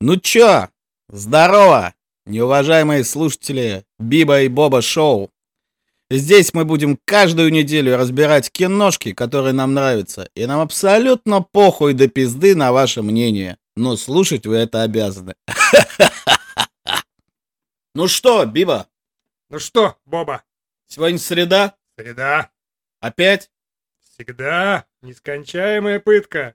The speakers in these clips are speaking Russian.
Ну чё, здорово, неуважаемые слушатели Биба и Боба Шоу. Здесь мы будем каждую неделю разбирать киношки, которые нам нравятся, и нам абсолютно похуй до пизды на ваше мнение. Но слушать вы это обязаны. Ну что, Биба, Ну что, Боба, сегодня среда? среда, Опять? всегда нескончаемая пытка.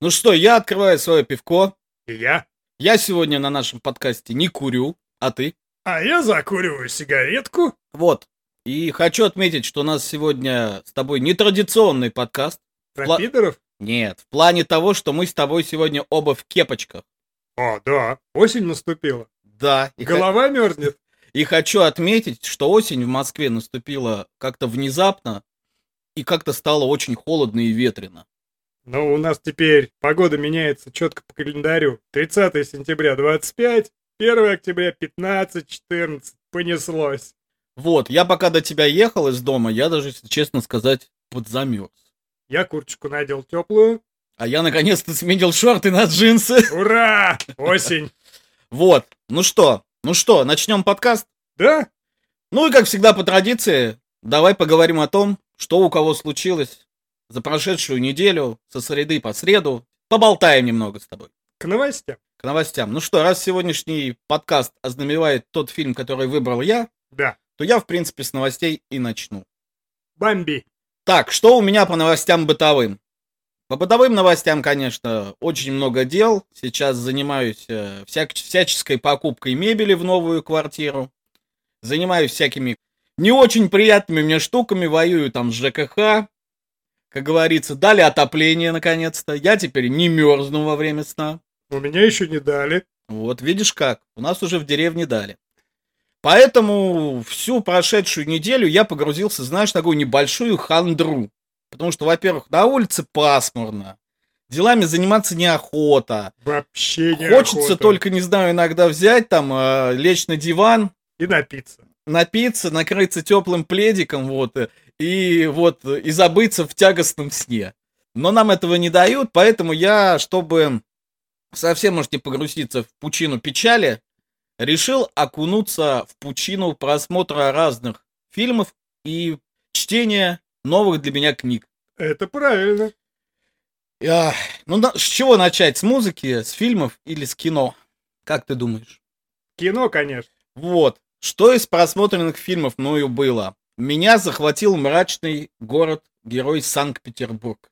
Ну что, я открываю свое пивко. И я? Я сегодня на нашем подкасте не курю, а ты? А я закуриваю сигаретку. Вот. И хочу отметить, что у нас сегодня с тобой нетрадиционный подкаст. Про Пла- пидоров? Нет, в плане того, что мы с тобой сегодня оба в кепочках. О, да, осень наступила. Да. И, Голова мерзнет. и хочу отметить, что осень в Москве наступила как-то внезапно и как-то стало очень холодно и ветрено. Но у нас теперь погода меняется четко по календарю. 30 сентября 25, 1 октября 15, 14. Понеслось. Вот, я пока до тебя ехал из дома, я даже, если честно сказать, подзамерз. Я курточку надел теплую. А я наконец-то сменил шорты на джинсы. Ура! Осень. Вот, ну что, ну что, начнем подкаст? Да? Ну и как всегда по традиции, давай поговорим о том, что у кого случилось за прошедшую неделю, со среды по среду. Поболтаем немного с тобой. К новостям. К новостям. Ну что, раз сегодняшний подкаст ознаменовает тот фильм, который выбрал я, Да. то я, в принципе, с новостей и начну. Бамби. Так, что у меня по новостям бытовым? По бытовым новостям, конечно, очень много дел. Сейчас занимаюсь э, всяк- всяческой покупкой мебели в новую квартиру. Занимаюсь всякими не очень приятными мне штуками, воюю там с ЖКХ. Как говорится, дали отопление наконец-то. Я теперь не мерзну во время сна. У меня еще не дали. Вот, видишь как, у нас уже в деревне дали. Поэтому всю прошедшую неделю я погрузился, знаешь, в такую небольшую хандру. Потому что, во-первых, на улице пасмурно, делами заниматься неохота. Вообще не Хочется охота. только, не знаю, иногда взять там, э, лечь на диван, И напиться. напиться, накрыться теплым пледиком, вот, э, и вот, и забыться в тягостном сне. Но нам этого не дают, поэтому я, чтобы совсем, можете погрузиться в пучину печали, решил окунуться в пучину просмотра разных фильмов и чтения новых для меня книг. Это правильно. Я- Ну, на- с чего начать? С музыки, с фильмов или с кино? Как ты думаешь? Кино, конечно. Вот. Что из просмотренных фильмов мною было? Меня захватил мрачный город-герой Санкт-Петербург.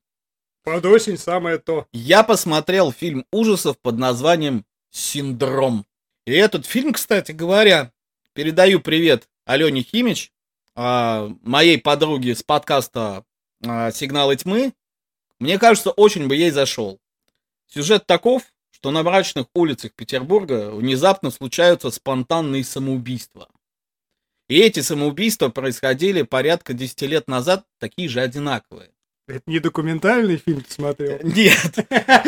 Под осень самое то. Я посмотрел фильм ужасов под названием «Синдром». И этот фильм, кстати говоря, передаю привет Алене Химич, а, моей подруге с подкаста а, «Сигналы тьмы». Мне кажется, очень бы ей зашел. Сюжет таков, что на мрачных улицах Петербурга внезапно случаются спонтанные самоубийства. И эти самоубийства происходили порядка 10 лет назад, такие же одинаковые. Это не документальный фильм ты смотрел? Нет, А,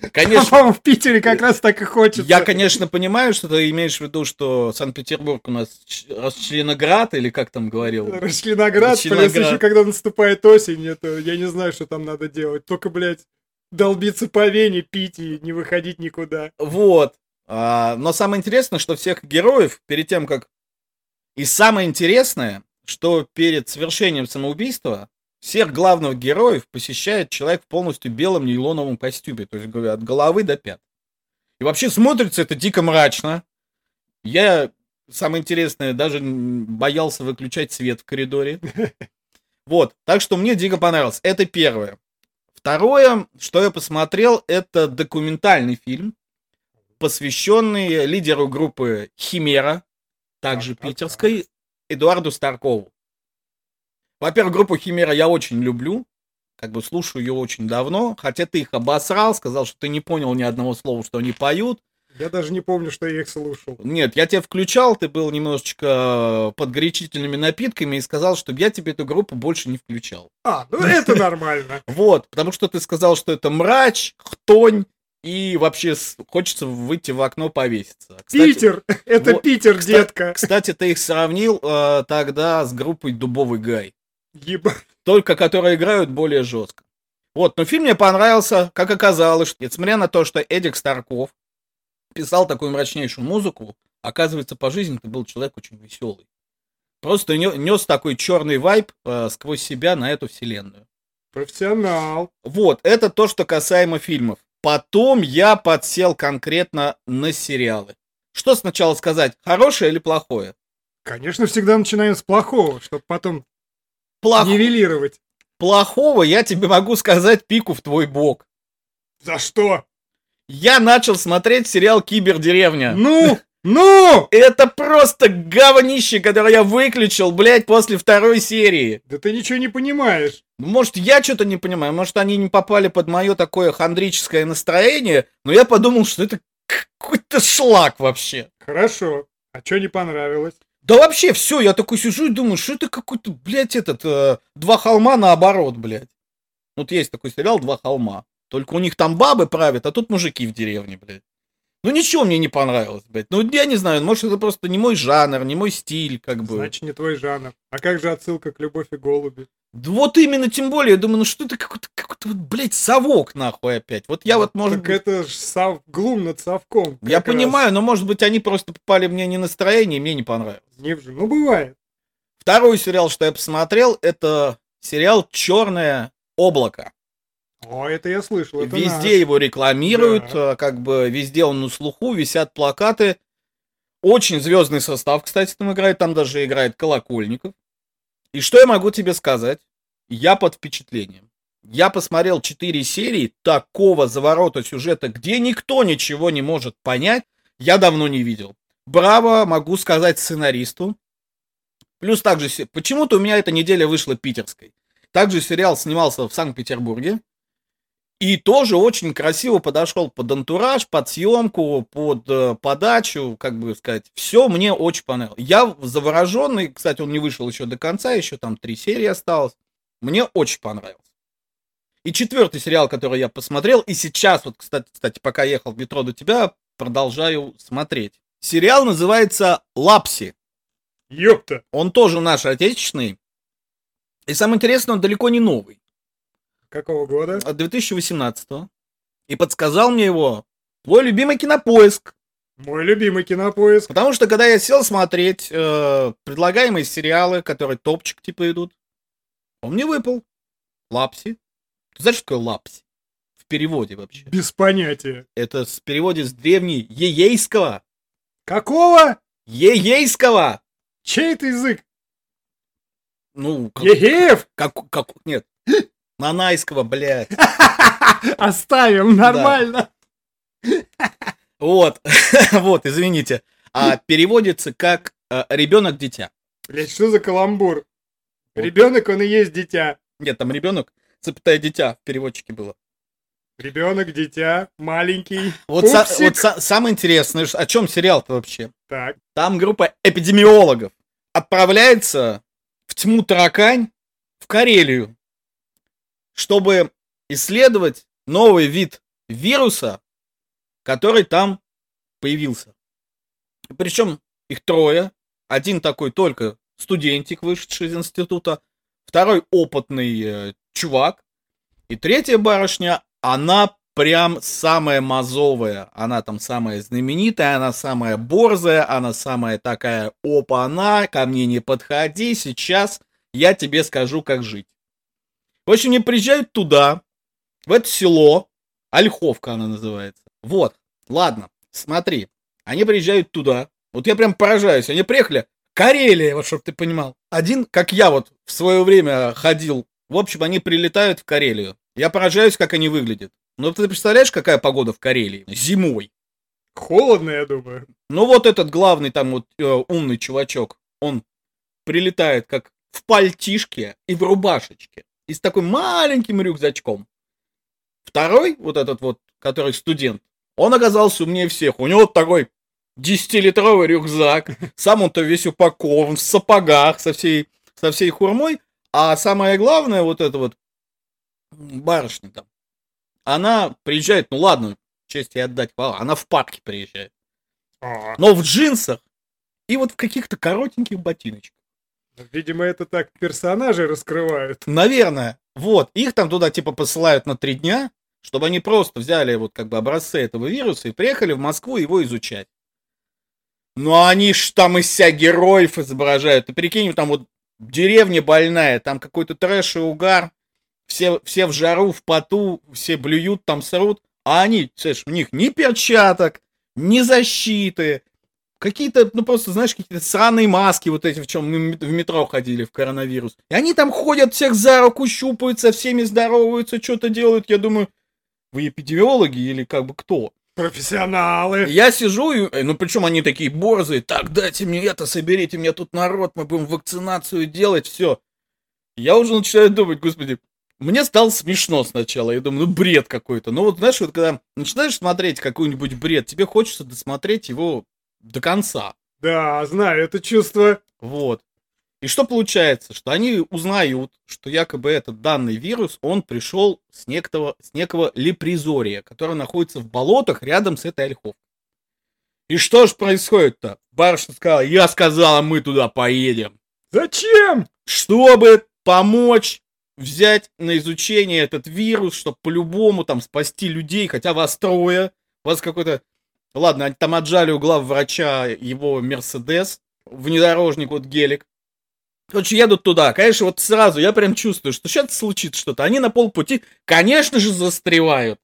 конечно, По-моему, в Питере как раз так и хочется. Я, конечно, понимаю, что ты имеешь в виду, что Санкт-Петербург у нас расчленоград, или как там говорил. Расчленоград, плюс Расчленоград. еще когда наступает осень, это я не знаю, что там надо делать. Только, блядь, долбиться по вене, пить и не выходить никуда. Вот. А, но самое интересное, что всех героев, перед тем как... И самое интересное, что перед совершением самоубийства всех главных героев посещает человек в полностью белом нейлоновом костюме. То есть, говорю, от головы до пят. И вообще смотрится это дико мрачно. Я, самое интересное, даже боялся выключать свет в коридоре. Вот, так что мне дико понравилось. Это первое. Второе, что я посмотрел, это документальный фильм, посвященный лидеру группы Химера, также Так, так, питерской, Эдуарду Старкову. Во-первых, группу Химера я очень люблю, как бы слушаю ее очень давно, хотя ты их обосрал, сказал, что ты не понял ни одного слова, что они поют. Я даже не помню, что я их слушал. Нет, я тебя включал, ты был немножечко под горячительными напитками и сказал, чтобы я тебе эту группу больше не включал. А, ну это нормально. Вот, потому что ты сказал, что это мрач, хтонь, и вообще хочется выйти в окно повеситься. Кстати- Питер, это вот, Питер, кста- детка. Кстати, ты их сравнил э, тогда с группой Дубовый Гай. Еба. Только которые играют более жестко. Вот, но фильм мне понравился, как оказалось, несмотря на то, что Эдик Старков писал такую мрачнейшую музыку, оказывается, по жизни ты был человек очень веселый. Просто нес такой черный вайп э, сквозь себя на эту вселенную. Профессионал. Вот, это то, что касаемо фильмов. Потом я подсел конкретно на сериалы. Что сначала сказать, хорошее или плохое? Конечно, всегда начинаем с плохого, чтобы потом Плох... нивелировать. Плохого я тебе могу сказать пику в твой бок. За что? Я начал смотреть сериал «Кибердеревня». Ну, ну! Это просто говнище, которое я выключил, блядь, после второй серии. Да ты ничего не понимаешь. Может, я что-то не понимаю, может, они не попали под мое такое хандрическое настроение, но я подумал, что это какой-то шлак вообще. Хорошо. А что не понравилось? Да вообще все, я такой сижу и думаю, что это какой-то, блядь, этот, э, два холма наоборот, блядь. Вот есть такой сериал «Два холма». Только у них там бабы правят, а тут мужики в деревне, блядь. Ну ничего мне не понравилось, блядь. Ну я не знаю, может это просто не мой жанр, не мой стиль, как бы. Значит, не твой жанр. А как же отсылка к «Любовь и голуби»? Да вот именно, тем более, я думаю, ну что это какой-то, какой-то вот, блядь, совок, нахуй, опять. Вот я вот, может Так быть... это ж сов... глум над совком. Я раз. понимаю, но, может быть, они просто попали мне не настроение, и мне не понравилось. Не в... Ну, бывает. Второй сериал, что я посмотрел, это сериал «Черное облако». О, это я слышал. Это везде наш. его рекламируют, да. как бы везде он на слуху, висят плакаты. Очень звездный состав, кстати, там играет, там даже играет Колокольников. И что я могу тебе сказать? Я под впечатлением. Я посмотрел 4 серии такого заворота сюжета, где никто ничего не может понять, я давно не видел. Браво, могу сказать сценаристу. Плюс также, почему-то у меня эта неделя вышла питерской. Также сериал снимался в Санкт-Петербурге. И тоже очень красиво подошел под антураж, под съемку, под э, подачу, как бы сказать. Все мне очень понравилось. Я завороженный, кстати, он не вышел еще до конца, еще там три серии осталось. Мне очень понравился. И четвертый сериал, который я посмотрел, и сейчас, вот, кстати, кстати, пока ехал в метро до тебя, продолжаю смотреть. Сериал называется «Лапси». Ёпта! Он тоже наш отечественный. И самое интересное, он далеко не новый. Какого года? От 2018 И подсказал мне его твой любимый кинопоиск. Мой любимый кинопоиск. Потому что когда я сел смотреть э, предлагаемые сериалы, которые топчик типа идут, он мне выпал. Лапси. Ты знаешь, что такое лапси? В переводе вообще. Без понятия. Это с переводе с древней ейейского. Какого? Ейейского. Чей это язык? Ну, как, Егеев? Как, как, нет, Нанайского, блядь. Оставим, нормально. Вот, вот, извините. А переводится как э, ребенок-дитя. Блять, что за каламбур? Ребенок, он и есть дитя. Нет, там ребенок, запятая дитя в переводчике было. Ребенок, дитя, маленький. Вот, са, вот са, самое интересное, о чем сериал-то вообще? Так. Там группа эпидемиологов отправляется в тьму таракань в Карелию чтобы исследовать новый вид вируса, который там появился. Причем их трое. Один такой только студентик, вышедший из института. Второй опытный э, чувак. И третья барышня, она прям самая мазовая. Она там самая знаменитая, она самая борзая, она самая такая, опа, она, ко мне не подходи, сейчас я тебе скажу, как жить. В общем, они приезжают туда, в это село, Ольховка она называется. Вот, ладно, смотри, они приезжают туда, вот я прям поражаюсь, они приехали, Карелия, вот чтобы ты понимал. Один, как я вот в свое время ходил, в общем, они прилетают в Карелию. Я поражаюсь, как они выглядят. Ну, ты представляешь, какая погода в Карелии? Зимой. Холодно, я думаю. Ну, вот этот главный там вот э, умный чувачок, он прилетает как в пальтишке и в рубашечке и с таким маленьким рюкзачком. Второй, вот этот вот, который студент, он оказался умнее всех. У него такой 10-литровый рюкзак, сам он-то весь упакован, в сапогах, со всей, со всей хурмой. А самое главное, вот это вот барышня там, она приезжает, ну ладно, честь ей отдать, она в парке приезжает. А. Но в джинсах и вот в каких-то коротеньких ботиночках. Видимо, это так персонажи раскрывают. Наверное. Вот. Их там туда типа посылают на три дня. чтобы они просто взяли вот как бы образцы этого вируса и приехали в Москву его изучать. Ну они ж там из себя героев изображают. Ты прикинь, там вот деревня больная, там какой-то трэш и угар, все, все в жару, в поту, все блюют, там срут, а они, слышишь, у них ни перчаток, ни защиты, какие-то, ну просто, знаешь, какие-то сраные маски вот эти, в чем мы в метро ходили в коронавирус. И они там ходят, всех за руку щупаются, всеми здороваются, что-то делают. Я думаю, вы эпидемиологи или как бы кто? Профессионалы. Я сижу, и, э, ну причем они такие борзые, так, дайте мне это, соберите мне тут народ, мы будем вакцинацию делать, все. Я уже начинаю думать, господи, мне стало смешно сначала. Я думаю, ну бред какой-то. Но вот знаешь, вот когда начинаешь смотреть какой-нибудь бред, тебе хочется досмотреть его до конца. Да, знаю это чувство. Вот. И что получается? Что они узнают, что якобы этот данный вирус, он пришел с некого, с некого лепризория, который находится в болотах рядом с этой ольховкой. И что же происходит-то? Барышня сказала, я сказала, мы туда поедем. Зачем? Чтобы помочь взять на изучение этот вирус, чтобы по-любому там спасти людей, хотя вас трое, у вас какой-то... Ладно, они там отжали у глав врача его Мерседес, внедорожник, вот гелик. Короче, едут туда. Конечно, вот сразу я прям чувствую, что сейчас случится что-то. Они на полпути, конечно же, застревают.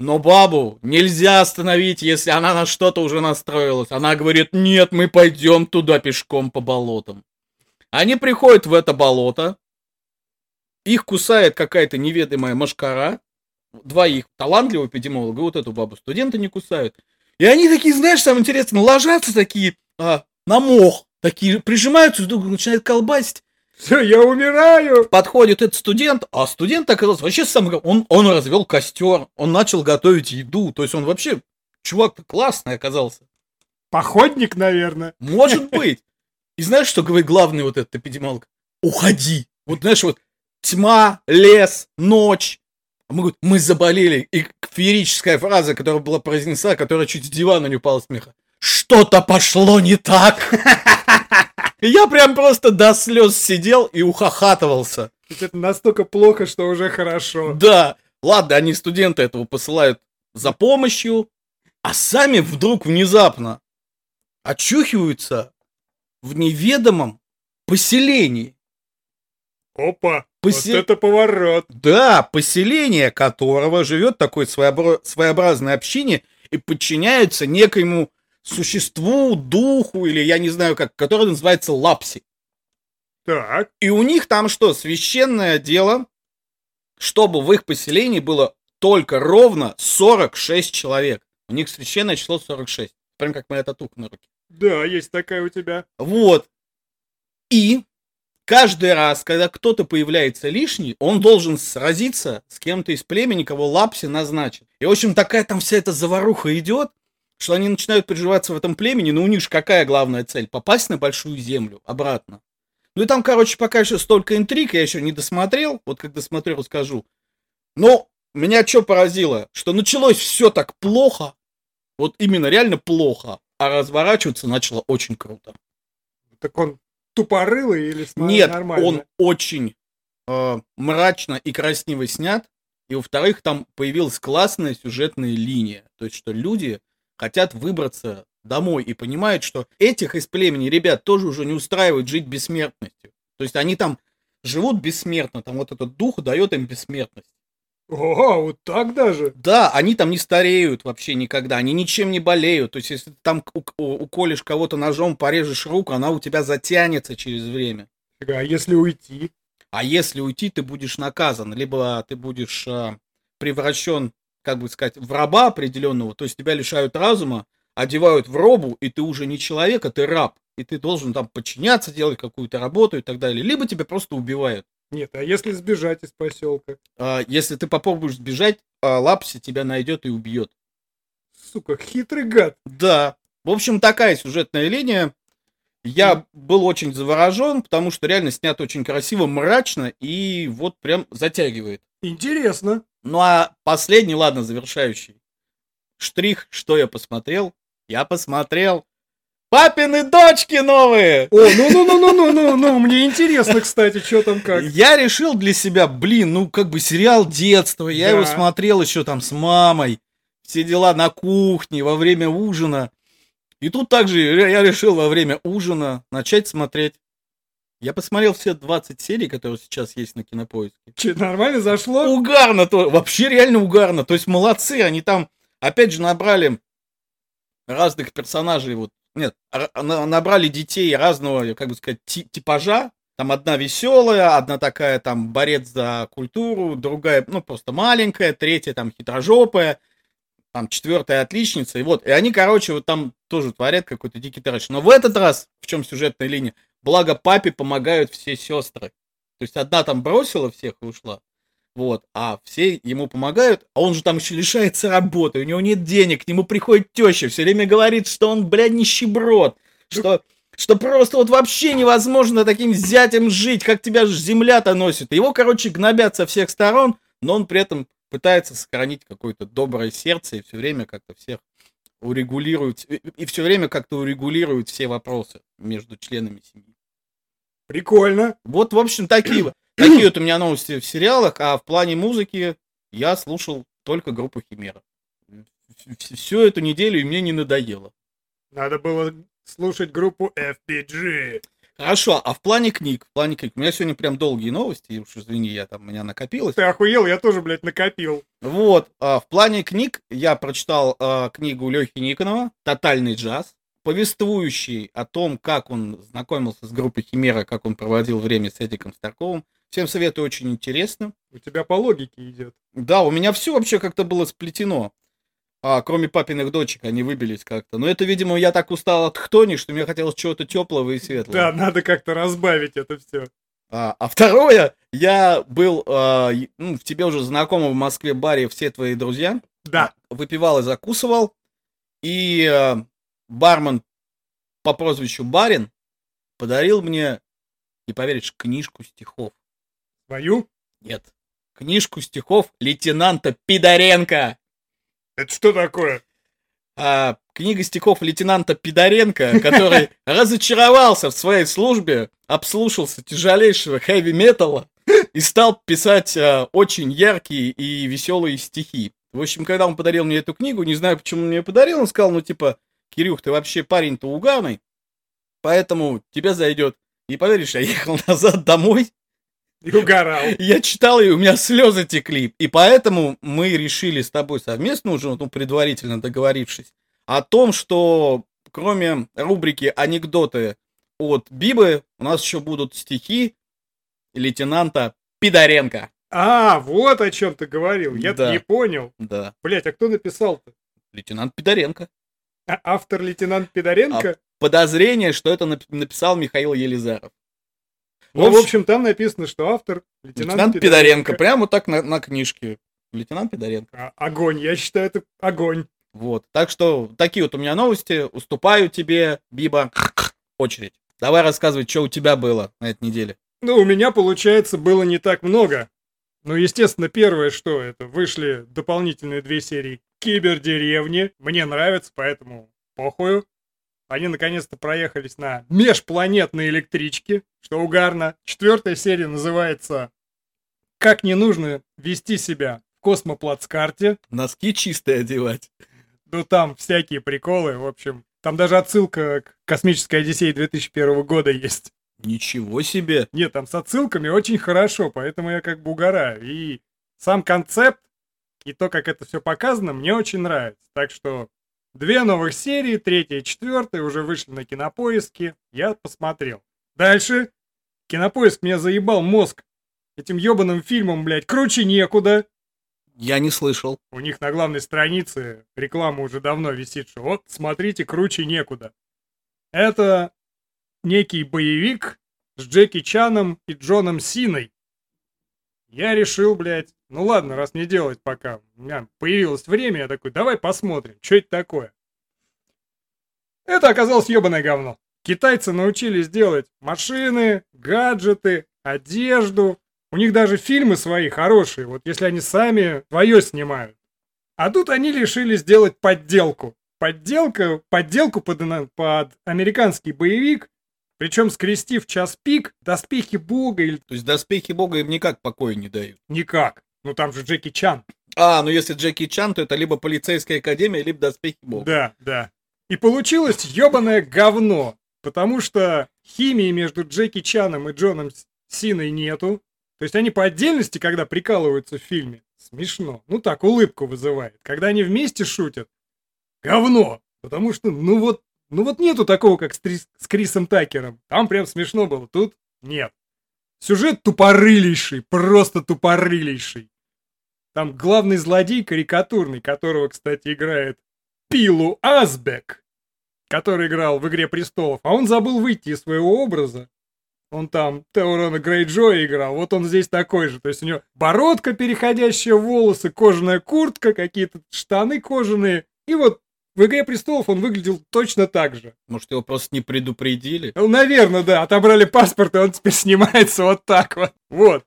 Но бабу нельзя остановить, если она на что-то уже настроилась. Она говорит, нет, мы пойдем туда пешком по болотам. Они приходят в это болото. Их кусает какая-то неведомая машкара. Двоих. Талантливого эпидемиолога, вот эту бабу студенты не кусают. И они такие, знаешь, самое интересное, ложатся такие а, на мох. Такие прижимаются друг начинают колбасить. Все, я умираю. Подходит этот студент, а студент оказался вообще сам, он, он развел костер, он начал готовить еду, то есть он вообще, чувак классный оказался. Походник, наверное. Может быть. И знаешь, что говорит главный вот этот эпидемиолог? Уходи. Вот знаешь, вот тьма, лес, ночь. Мы, говорим, мы заболели. И феерическая фраза, которая была произнесена, которая чуть с дивана не упала смеха. Что-то пошло не так. Я прям просто до слез сидел и ухахатывался. Это настолько плохо, что уже хорошо. Да. Ладно, они студенты этого посылают за помощью, а сами вдруг внезапно очухиваются в неведомом поселении. Опа, Посел... вот это поворот. Да, поселение которого живет такой своеобра... своеобразное общине и подчиняется некоему существу, духу, или я не знаю как, который называется Лапси. Так. И у них там что, священное дело, чтобы в их поселении было только ровно 46 человек. У них священное число 46. Прям как моя татуха на руке. Да, есть такая у тебя. Вот. И каждый раз, когда кто-то появляется лишний, он должен сразиться с кем-то из племени, кого Лапси назначит. И, в общем, такая там вся эта заваруха идет что они начинают приживаться в этом племени, но у них же какая главная цель? Попасть на большую землю обратно. Ну и там, короче, пока еще столько интриг, я еще не досмотрел, вот когда смотрел, скажу. Но меня что поразило, что началось все так плохо, вот именно реально плохо, а разворачиваться начало очень круто. Так он тупорылый или Нет, нормально? он очень э, мрачно и красиво снят, и во-вторых, там появилась классная сюжетная линия, то есть что люди хотят выбраться домой и понимают, что этих из племени ребят тоже уже не устраивает жить бессмертностью. То есть они там живут бессмертно, там вот этот дух дает им бессмертность. О, вот так даже? Да, они там не стареют вообще никогда, они ничем не болеют. То есть, если ты там уколешь кого-то ножом, порежешь руку, она у тебя затянется через время. А если уйти? А если уйти, ты будешь наказан, либо ты будешь а, превращен как бы сказать, в раба определенного, то есть тебя лишают разума, одевают в робу, и ты уже не человек, а ты раб, и ты должен там подчиняться, делать какую-то работу и так далее, либо тебя просто убивают. Нет, а если сбежать из поселка? А, если ты попробуешь сбежать, а, Лапси тебя найдет и убьет. Сука, хитрый гад. Да. В общем, такая сюжетная линия. Я был очень заворожен, потому что реально снят очень красиво, мрачно и вот прям затягивает. Интересно. Ну а последний, ладно, завершающий. Штрих, что я посмотрел? Я посмотрел Папины дочки новые! О, ну-ну-ну-ну-ну-ну-ну, мне интересно, кстати, что там как. Я решил для себя, блин, ну как бы сериал детства, я Да. его смотрел еще там с мамой, все дела на кухне, во время ужина. И тут также я решил во время ужина начать смотреть. Я посмотрел все 20 серий, которые сейчас есть на кинопоиске. Че, нормально зашло? Угарно, то, вообще реально угарно. То есть молодцы, они там, опять же, набрали разных персонажей, вот, нет, набрали детей разного, как бы сказать, ти- типажа. Там одна веселая, одна такая там борец за культуру, другая, ну, просто маленькая, третья там хитрожопая, там четвертая отличница. И вот, и они, короче, вот там тоже творят какой-то дикий трэш. Но в этот раз, в чем сюжетная линия, благо папе помогают все сестры. То есть одна там бросила всех и ушла. Вот, а все ему помогают, а он же там еще лишается работы, у него нет денег, к нему приходит теща, все время говорит, что он, блядь, нищеброд, что, что просто вот вообще невозможно таким зятем жить, как тебя ж земля-то носит. Его, короче, гнобят со всех сторон, но он при этом пытается сохранить какое-то доброе сердце и все время как-то всех урегулирует, и все время как-то урегулирует все вопросы между членами семьи. Прикольно. Вот, в общем, такие, такие вот у меня новости в сериалах, а в плане музыки я слушал только группу Химера. Всю эту неделю и мне не надоело. Надо было слушать группу FPG. Хорошо, а в плане книг, в плане книг, у меня сегодня прям долгие новости, уж извини, я там, у меня накопилось. Ты охуел, я тоже, блядь, накопил. Вот, а, в плане книг я прочитал а, книгу Лехи Никонова «Тотальный джаз», повествующий о том, как он знакомился с группой Химера, как он проводил время с Эдиком Старковым. Всем советую, очень интересно. У тебя по логике идет. Да, у меня все вообще как-то было сплетено. А, кроме папиных дочек, они выбились как-то. Но это, видимо, я так устал от хтони, что мне хотелось чего-то теплого и светлого. Да, надо как-то разбавить это все. А, а второе, я был а, ну, в тебе уже знакомом в Москве баре «Все твои друзья». Да. Выпивал и закусывал. И а, бармен по прозвищу Барин подарил мне, не поверишь, книжку стихов. Свою? Нет. Книжку стихов лейтенанта Пидоренко. Это что такое? а, книга стихов лейтенанта Пидоренко, который разочаровался в своей службе, обслушался тяжелейшего хэви-металла и стал писать а, очень яркие и веселые стихи. В общем, когда он подарил мне эту книгу, не знаю, почему он мне подарил, он сказал, ну, типа, Кирюх, ты вообще парень-то угарный, поэтому тебе зайдет. И поверишь, я ехал назад домой, И угорал. я читал, и у меня слезы текли. И поэтому мы решили с тобой совместно уже, ну, предварительно договорившись, о том, что кроме рубрики «Анекдоты от Бибы», у нас еще будут стихи лейтенанта Пидоренко. А, вот о чем ты говорил. Я Да. не понял. Да, Блять, а кто написал-то? лейтенант Пидоренко. А автор лейтенант Пидоренко? Подозрение, что это нап- написал Михаил Елизаров. Ну, в общем, там написано, что автор лейтенант, Лейтенант Пидоренко. Прямо вот так на, на книжке. Лейтенант Пидоренко. А, огонь, я считаю, это огонь. Вот. Так что такие вот у меня новости. Уступаю тебе, Биба. Очередь. Давай рассказывай, что у тебя было на этой неделе. Ну, у меня, получается, было не так много. Ну, естественно, первое, что это, вышли дополнительные две серии Кибердеревни. Мне нравится, поэтому похую. Они наконец-то проехались на межпланетной электричке, что угарно. Четвертая серия называется «Как не нужно вести себя в космоплацкарте». Носки чистые одевать. Ну, там всякие приколы, в общем. Там даже отсылка к «Космической Одиссее» 2001 года есть. Ничего себе. Нет, там с отсылками очень хорошо, поэтому я как бы угораю. И сам концепт, и то, как это все показано, мне очень нравится. Так что две новых серии, третья и четвертая, уже вышли на кинопоиске. Я посмотрел. Дальше. Кинопоиск меня заебал мозг этим ебаным фильмом, блядь, круче некуда. Я не слышал. У них на главной странице реклама уже давно висит, что вот, смотрите, круче некуда. Это некий боевик с Джеки Чаном и Джоном Синой. Я решил, блядь, ну ладно, раз не делать пока. У меня появилось время, я такой, давай посмотрим, что это такое. Это оказалось ебаное говно. Китайцы научились делать машины, гаджеты, одежду. У них даже фильмы свои хорошие, вот если они сами свое снимают. А тут они решили сделать подделку. подделка, подделку под, под американский боевик, причем скрестив час пик, доспехи бога или То есть доспехи бога им никак покоя не дают. никак. Ну там же Джеки Чан. А, ну если Джеки Чан, то это либо полицейская академия, либо доспехи бога. Да, да. И получилось ебаное говно, потому что химии между Джеки Чаном и Джоном Синой нету. То есть они по отдельности, когда прикалываются в фильме, смешно. Ну так, улыбку вызывает. Когда они вместе шутят, говно. Потому что, ну вот, ну вот нету такого, как с, Трис- с Крисом Такером. Там прям смешно было, тут нет. Сюжет тупорылейший, просто тупорылейший. Там главный злодей карикатурный, которого, кстати, играет Пилу Азбек, который играл в «Игре престолов», а он забыл выйти из своего образа. Он там Теорона Грейджоя играл, вот он здесь такой же. То есть у него бородка, переходящая в волосы, кожаная куртка, какие-то штаны кожаные. И вот в «Игре престолов» он выглядел точно так же. Может, его просто не предупредили? Ну, наверное, да, отобрали паспорт, и он теперь снимается вот так вот. Вот.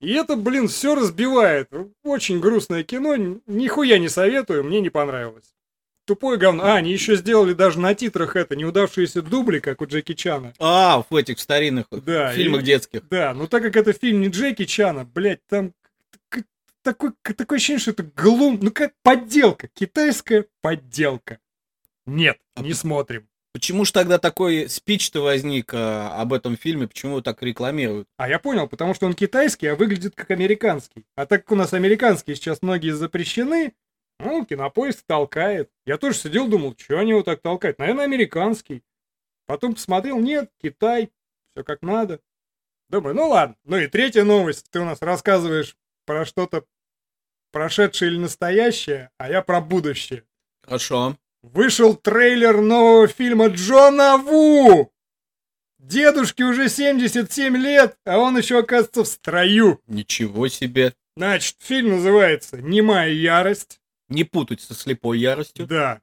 И это, блин, все разбивает. Очень грустное кино, нихуя не советую, мне не понравилось. Тупое говно. А, они еще сделали даже на титрах это, неудавшиеся дубли, как у Джеки Чана. А, в этих старинных Да, фильмах и- детских. Да, ну так как это фильм не Джеки Чана, блядь, там такой, такое ощущение, что это глум, ну как подделка, китайская подделка. Нет, А не смотрим. Почему же тогда такой спич-то возник а, об этом фильме? Почему его так рекламируют? А я понял, потому что он китайский, а выглядит как американский. А так как у нас американские сейчас многие запрещены, ну, кинопоиск толкает. Я тоже сидел, думал, что они его так толкают? Наверное, американский. Потом посмотрел, нет, Китай, все как надо. Думаю, ну ладно. Ну и третья новость. Ты у нас рассказываешь про что-то прошедшее или настоящее, а я про будущее. Хорошо. Вышел трейлер нового фильма Джона Ву! Дедушке уже 77 лет, а он еще оказывается в строю. Ничего себе. Значит, фильм называется «Немая ярость». Не путать со слепой яростью. Да.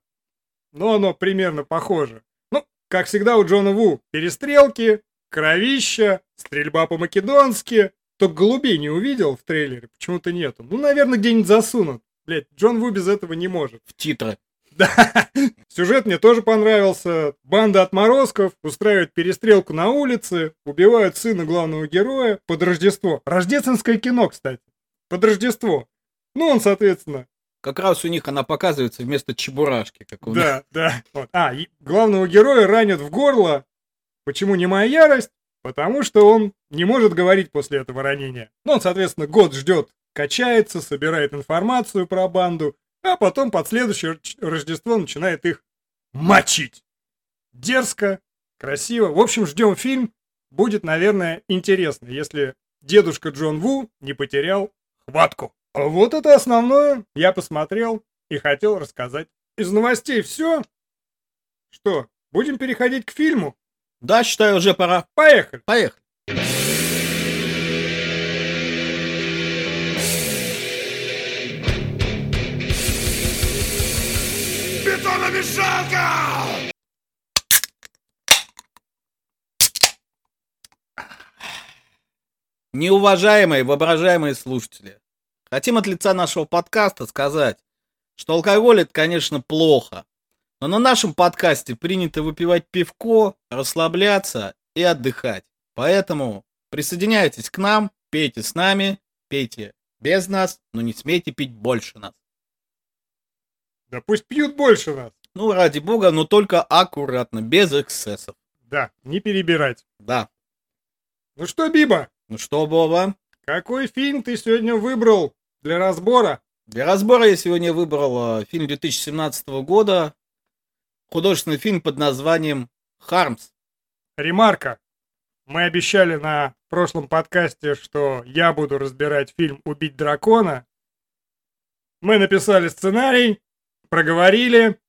Но оно примерно похоже. Ну, как всегда у Джона Ву, перестрелки, кровища, стрельба по-македонски. Только голубей не увидел в трейлере, почему-то нету. Ну, наверное, где-нибудь засунут. Блять, Джон Ву без этого не может. В титры. Да. Сюжет мне тоже понравился. Банда отморозков устраивает перестрелку на улице, убивают сына главного героя под Рождество. Рождественское кино, кстати. Под Рождество. Ну, он, соответственно, Как раз у них она показывается вместо чебурашки. Как у да, да. Вот. А, главного героя ранят в горло. Почему не моя ярость? Потому что он не может говорить после этого ранения. Ну, он, соответственно, год ждет, качается, собирает информацию про банду, а потом под следующее Рождество начинает их мочить. Дерзко, красиво. В общем, ждем фильм. Будет, наверное, интересно, если дедушка Джон Ву не потерял хватку. А Вот это основное. Я посмотрел и хотел рассказать. Из новостей все. Что, будем переходить к фильму? Да, считаю, уже пора. Поехали. Поехали. Неуважаемые, воображаемые слушатели, хотим от лица нашего подкаста сказать, что алкоголь это, конечно, плохо, но на нашем подкасте принято выпивать пивко, расслабляться и отдыхать. Поэтому присоединяйтесь к нам, пейте с нами, пейте без нас, но не смейте пить больше нас. Да пусть пьют больше нас. Ну, ради бога, но только аккуратно, без эксцессов. Да, не перебирать. Да. Ну что, Биба, Ну что, Боба? какой фильм ты сегодня выбрал для разбора? Для разбора я сегодня выбрал э, фильм 2017 года, художественный фильм под названием «Хармс». Ремарка. Мы обещали на прошлом подкасте, что я буду разбирать фильм «Убить дракона». Мы написали сценарий, проговорили,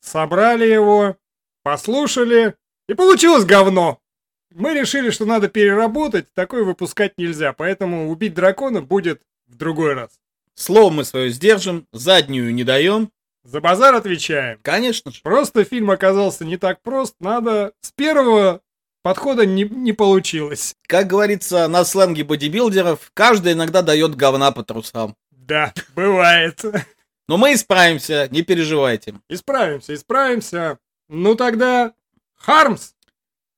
собрали его, послушали, и получилось говно. Мы решили, что надо переработать, такое выпускать нельзя, поэтому «Убить дракона» будет в другой раз. Слово мы свое сдержим, заднюю не даем. За базар отвечаем. Конечно же. Просто фильм оказался не так прост, надо... С первого подхода не, не получилось. Как говорится на сленге бодибилдеров, каждый иногда дает говна по трусам. Да, бывает. Но мы исправимся, не переживайте. Исправимся, исправимся. Ну тогда Хармс.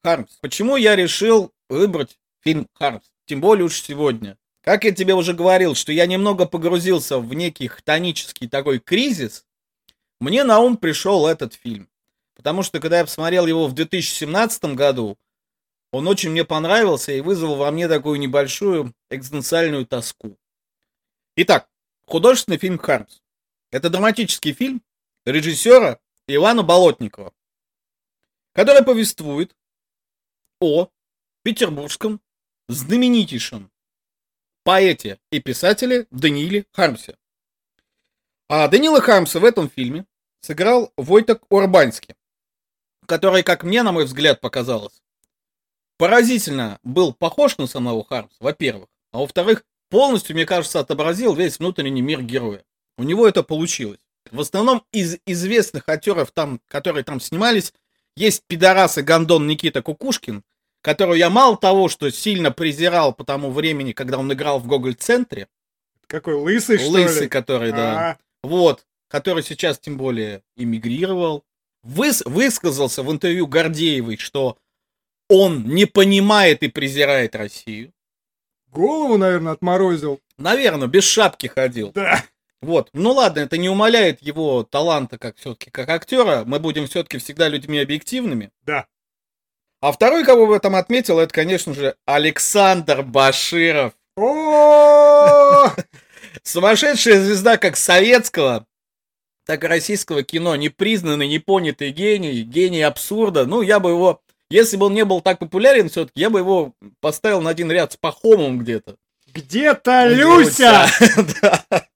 Хармс. Почему я решил выбрать фильм Хармс? Тем более уж сегодня. Как я тебе уже говорил, что я немного погрузился в некий хтонический такой кризис, мне на ум пришел этот фильм. Потому что, когда я посмотрел его в 2017 году, он очень мне понравился и вызвал во мне такую небольшую экзистенциальную тоску. Итак, художественный фильм «Хармс». Это драматический фильм режиссера Ивана Болотникова, который повествует о петербургском знаменитейшем поэте и писателе Данииле Хармсе. А Данила Хармса в этом фильме сыграл Войток Урбанский, который, как мне, на мой взгляд, показалось, поразительно был похож на самого Хармса, во-первых, а во-вторых, полностью, мне кажется, отобразил весь внутренний мир героя. У него это получилось. В основном из известных актеров, там, которые там снимались, есть пидорас и гондон Никита Кукушкин, которую я мало того, что сильно презирал по тому времени, когда он играл в Гоголь-центре. Какой лысый, что Лысый, ли? который, да. А, Вот, который сейчас тем более эмигрировал. Выс- высказался в интервью Гордеевой, что он не понимает и презирает Россию. голову, наверное, отморозил. Наверное, без шапки ходил. Да. Вот. Ну ладно, это не умаляет его таланта как все-таки как актера. Мы будем все-таки всегда людьми объективными. Да. А второй, кого в этом отметил, это, конечно же, Александр Баширов. Сумасшедшая звезда как советского, так и российского кино. Непризнанный, непонятый гений, гений абсурда. Ну, я бы его, если бы он не был так популярен все-таки, я бы его поставил на один ряд с Пахомом где-то. Где-то Люся.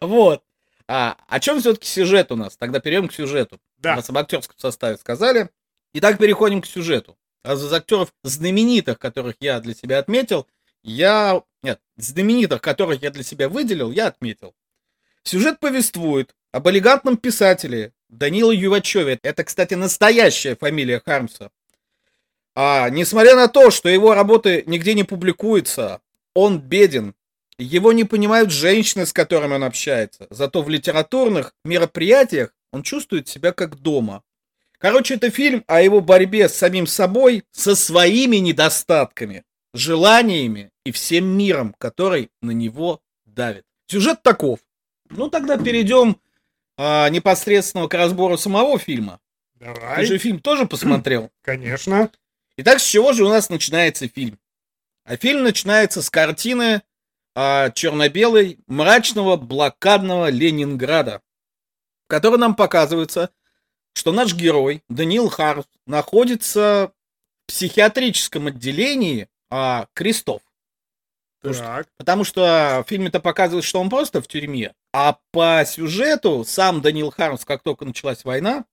Вот. А о чем все-таки сюжет у нас? Тогда перейдем к сюжету. У Да. нас об актерском составе сказали. Итак, переходим к сюжету. А из актеров знаменитых, которых я для себя отметил, я... Нет, знаменитых, которых я для себя выделил, я отметил. Сюжет повествует об элегантном писателе Данила Ювачеве. Это, кстати, настоящая фамилия Хармса. А, несмотря на то, что его работы нигде не публикуются, он беден. Его не понимают женщины, с которыми он общается. Зато в литературных мероприятиях он чувствует себя как дома. Короче, это фильм о его борьбе с самим собой, со своими недостатками, желаниями и всем миром, который на него давит. Сюжет таков. Ну, тогда перейдем а, непосредственно к разбору самого фильма. Ты Давай. же фильм тоже посмотрел. Конечно. Итак, с чего же у нас начинается фильм? А фильм начинается с картины а, черно-белой мрачного блокадного Ленинграда, в которой нам показывается, что наш герой Даниил Харс находится в психиатрическом отделении а, Крестов. Потому что-. Потому что в фильме-то показывают, что он просто в тюрьме. А по сюжету сам Даниил Хармс, как только началась война,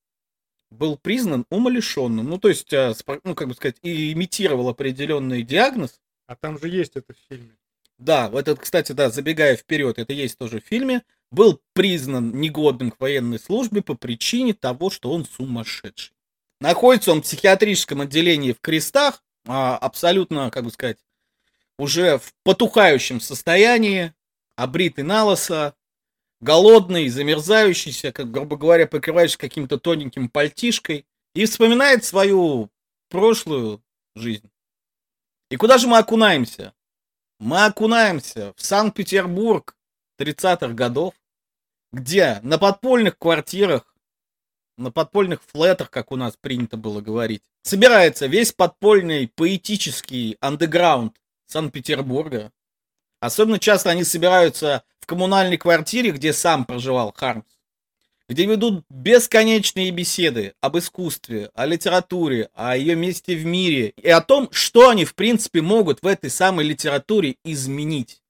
был признан умалишенным. Ну, то есть, э, ну, как бы сказать, и имитировал определенный диагноз. А там же есть это в фильме. Да, вот это, кстати, да, забегая вперед, это есть тоже в фильме, был признан негодным к военной службе по причине того, что он сумасшедший. Находится он в психиатрическом отделении в Крестах, а, абсолютно, как бы сказать, уже в потухающем состоянии, обритый на лысо, голодный, замерзающийся, как, грубо говоря, покрывающийся каким-то тоненьким пальтишкой, и вспоминает свою прошлую жизнь. И куда же мы окунаемся? Мы окунаемся в Санкт-Петербург 30-х годов, где на подпольных квартирах, на подпольных флетах, как у нас принято было говорить, собирается весь подпольный поэтический андеграунд Санкт-Петербурга. Особенно часто они собираются в коммунальной квартире, где сам проживал Хармс, где ведут бесконечные беседы об искусстве, о литературе, о ее месте в мире и о том, что они в принципе могут в этой самой литературе изменить.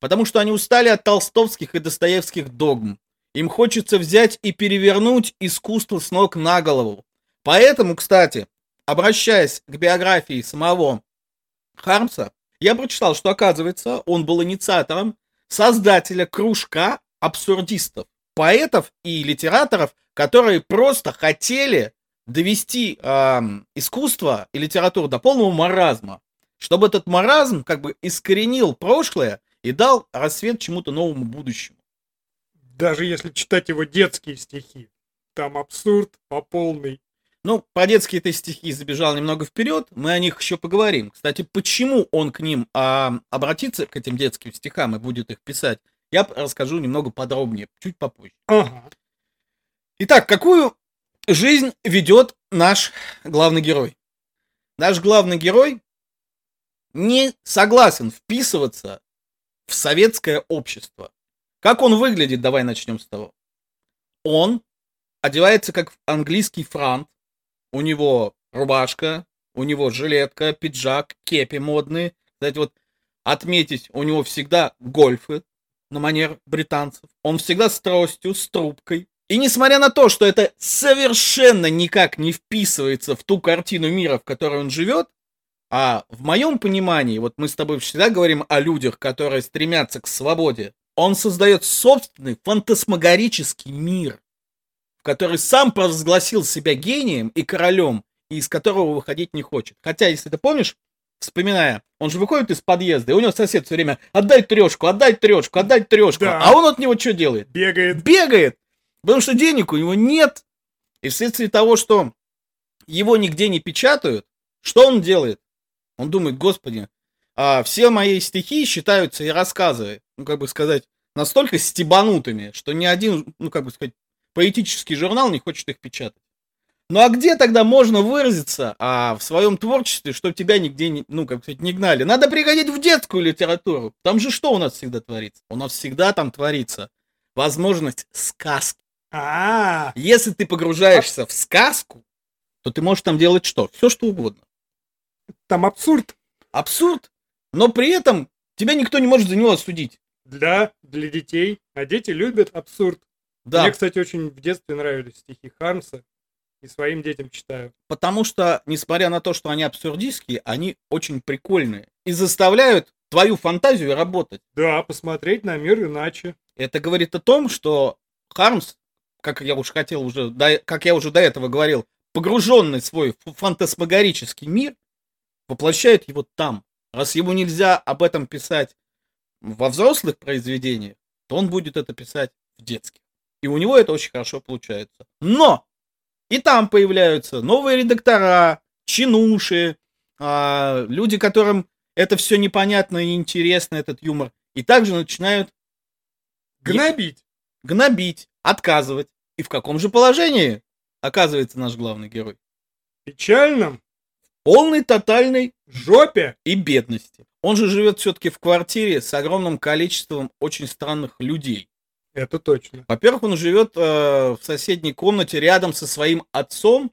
Потому что они устали от толстовских и достоевских догм. Им хочется взять и перевернуть искусство с ног на голову. Поэтому, кстати, обращаясь к биографии самого Хармса, я прочитал, что, оказывается, он был инициатором создателя кружка абсурдистов, поэтов и литераторов, которые просто хотели довести эм, искусство и литературу до полного маразма, чтобы этот маразм как бы искоренил прошлое и дал рассвет чему-то новому будущему. Даже если читать его детские стихи, там абсурд по полной. Ну, по-детски этой стихи забежал немного вперед, мы о них еще поговорим. Кстати, почему он к ним а, обратится, к этим детским стихам, и будет их писать, я расскажу немного подробнее, чуть попозже. Ага. Итак, какую жизнь ведет наш главный герой? Наш главный герой не согласен вписываться в советское общество. Как он выглядит, давай начнем с того. Он одевается как английский франт, у него рубашка, у него жилетка, пиджак, кепи модные. Кстати, вот отметить, у него всегда гольфы на манер британцев. Он всегда с тростью, с трубкой. И несмотря на то, что это совершенно никак не вписывается в ту картину мира, в которой он живет, а в моем понимании, вот мы с тобой всегда говорим о людях, которые стремятся к свободе, он создает собственный фантасмагорический мир, в который сам провозгласил себя гением и королем, и из которого выходить не хочет. Хотя, если ты помнишь, вспоминая, он же выходит из подъезда, и у него сосед все время «отдай трешку, отдай трешку, отдай трешку», Да. а он от него что делает? Бегает. Бегает, потому что денег у него нет. И вследствие того, что его нигде не печатают, что он делает? Он думает, господи, а все мои стихи считаются и рассказы, ну, как бы сказать, настолько стебанутыми, что ни один, ну, как бы сказать, поэтический журнал не хочет их печатать. Ну а где тогда можно выразиться а, в своем творчестве, чтобы тебя нигде не, ну, как сказать, не гнали? Надо приходить в детскую литературу. Там же что у нас всегда творится? У нас всегда там творится возможность сказки. А, Если ты погружаешься в сказку, то ты можешь там делать что? Все что угодно. там абсурд Абсурд, но при этом тебя никто не может за него осудить. для, для детей. А дети любят абсурд. Да, Мне, кстати, очень в детстве нравились стихи Хармса. И своим детям читаю. потому что, несмотря на то, что они абсурдистские, они очень прикольные и заставляют твою фантазию работать. Да, посмотреть на мир иначе. Это говорит о том, что Хармс, как я уж хотел уже, до- как я уже до этого говорил, погруженный в свой фантасмагорический мир, воплощает его там. Раз ему нельзя об этом писать во взрослых произведениях, то он будет это писать в детских. И у него это очень хорошо получается. Но и там появляются новые редактора, чинуши, а, люди, которым это все непонятно и интересно, этот юмор. И также начинают Гнобить. гнобить, отказывать. И в каком же положении оказывается наш главный герой? Печальном. Полной, тотальной Жопе. и бедности. Он же живет все-таки в квартире с огромным количеством очень странных людей. Это точно. Во-первых, он живет э, в соседней комнате рядом со своим отцом,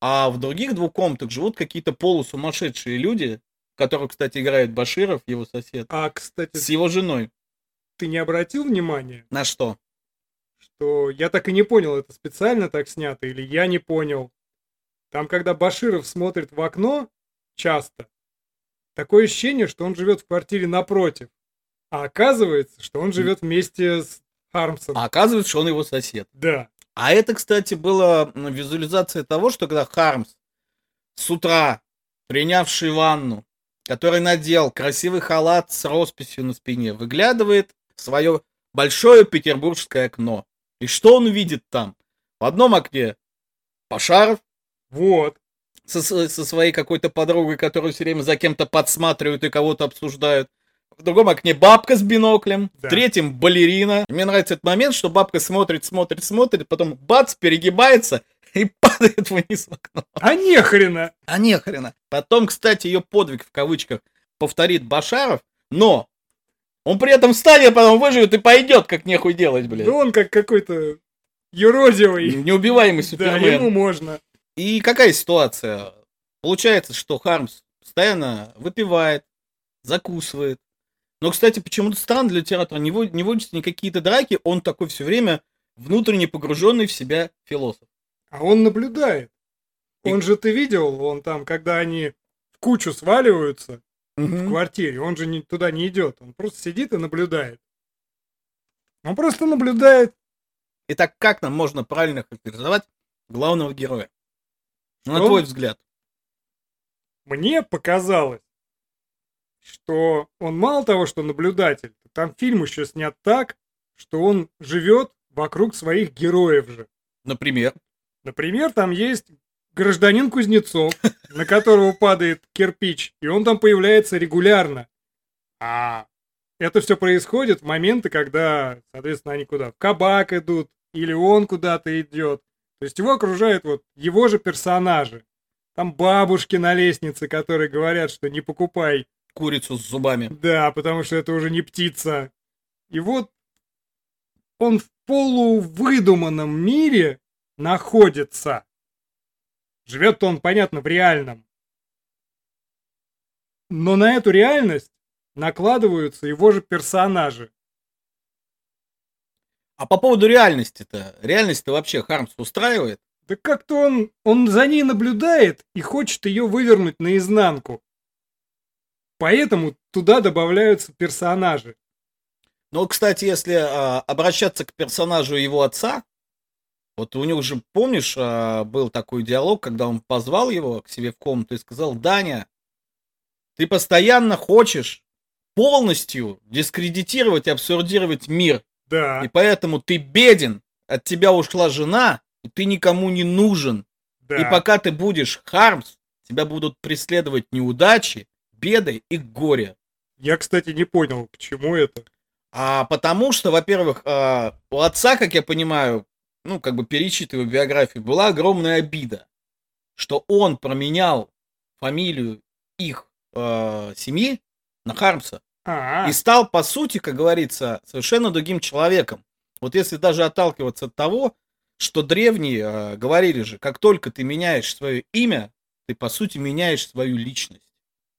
а в других двух комнатах живут какие-то полусумасшедшие люди, которых, кстати, играет Баширов, его сосед, А, кстати, с его женой. ты не обратил внимания, На что? что я так и не понял, это специально так снято или я не понял. Там, когда Баширов смотрит в окно, часто, такое ощущение, что он живет в квартире напротив. А оказывается, что он живет вместе с Хармсом. А оказывается, что он его сосед. Да. А это, кстати, была визуализация того, что когда Хармс с утра, принявший ванну, который надел красивый халат с росписью на спине, выглядывает в свое большое петербургское окно. И что он видит там? В одном окне Пашаров Вот. со, со своей какой-то подругой, которую все время за кем-то подсматривают и кого-то обсуждают. В другом окне бабка с биноклем, Да. в третьем балерина. Мне нравится этот момент, что бабка смотрит, смотрит, смотрит, потом бац, перегибается и падает вниз в окно. А нехрена. А нехрена. Потом, кстати, ее подвиг в кавычках повторит Башаров, но он при этом встанет, потом выживет и пойдет, как нехуй делать, блядь. Да он как какой-то юродивый. Неубиваемый Да, Супермен. ему можно. И какая ситуация? Получается, что Хармс постоянно выпивает, закусывает. Но, кстати, почему-то странно для литератора не, вод- не водятся никакие-то драки, он такой все время внутренне погруженный в себя философ. А он наблюдает. И- Он же, ты видел, он там, когда они в кучу сваливаются в Мгм. квартире, он же не, туда не идет. Он просто сидит и наблюдает. Он просто наблюдает. Итак, как нам можно правильно характеризовать главного героя? На Что? твой взгляд. Мне показалось, что он мало того, что наблюдатель, там фильм еще снят так, что он живет вокруг своих героев же. Например. Например, там есть гражданин Кузнецов, на которого падает кирпич, и он там появляется регулярно. А это все происходит в моменты, когда, соответственно, они куда? В кабак идут, или он куда-то идет. То есть его окружают вот его же персонажи. Там бабушки на лестнице, которые говорят, что не покупай. Курицу с зубами. Да, потому что это уже не птица. И вот он в полувыдуманном мире находится. Живет он, понятно, в реальном. Но на эту реальность накладываются его же персонажи. А по поводу реальности-то, реальность-то вообще Хармс устраивает? Да как-то он, он за ней наблюдает и хочет ее вывернуть наизнанку. Поэтому туда добавляются персонажи. Ну, кстати, если а, обращаться к персонажу его отца, вот у него же, помнишь, а, был такой диалог, когда он позвал его к себе в комнату и сказал, Даня, ты постоянно хочешь полностью дискредитировать и абсурдировать мир. Да. И поэтому ты беден, от тебя ушла жена, и ты никому не нужен. Да. И пока ты будешь Хармс, тебя будут преследовать неудачи, беды и горе. Я, кстати, не понял, к чему это. А потому что, во-первых, а, у отца, как я понимаю, ну, как бы перечитывая биографию, была огромная обида, что он променял фамилию их э, семьи на Хармса. А, И стал, по сути, как говорится, совершенно другим человеком. Вот если даже отталкиваться от того, что древние э, говорили же, как только ты меняешь свое имя, ты, по сути, меняешь свою личность.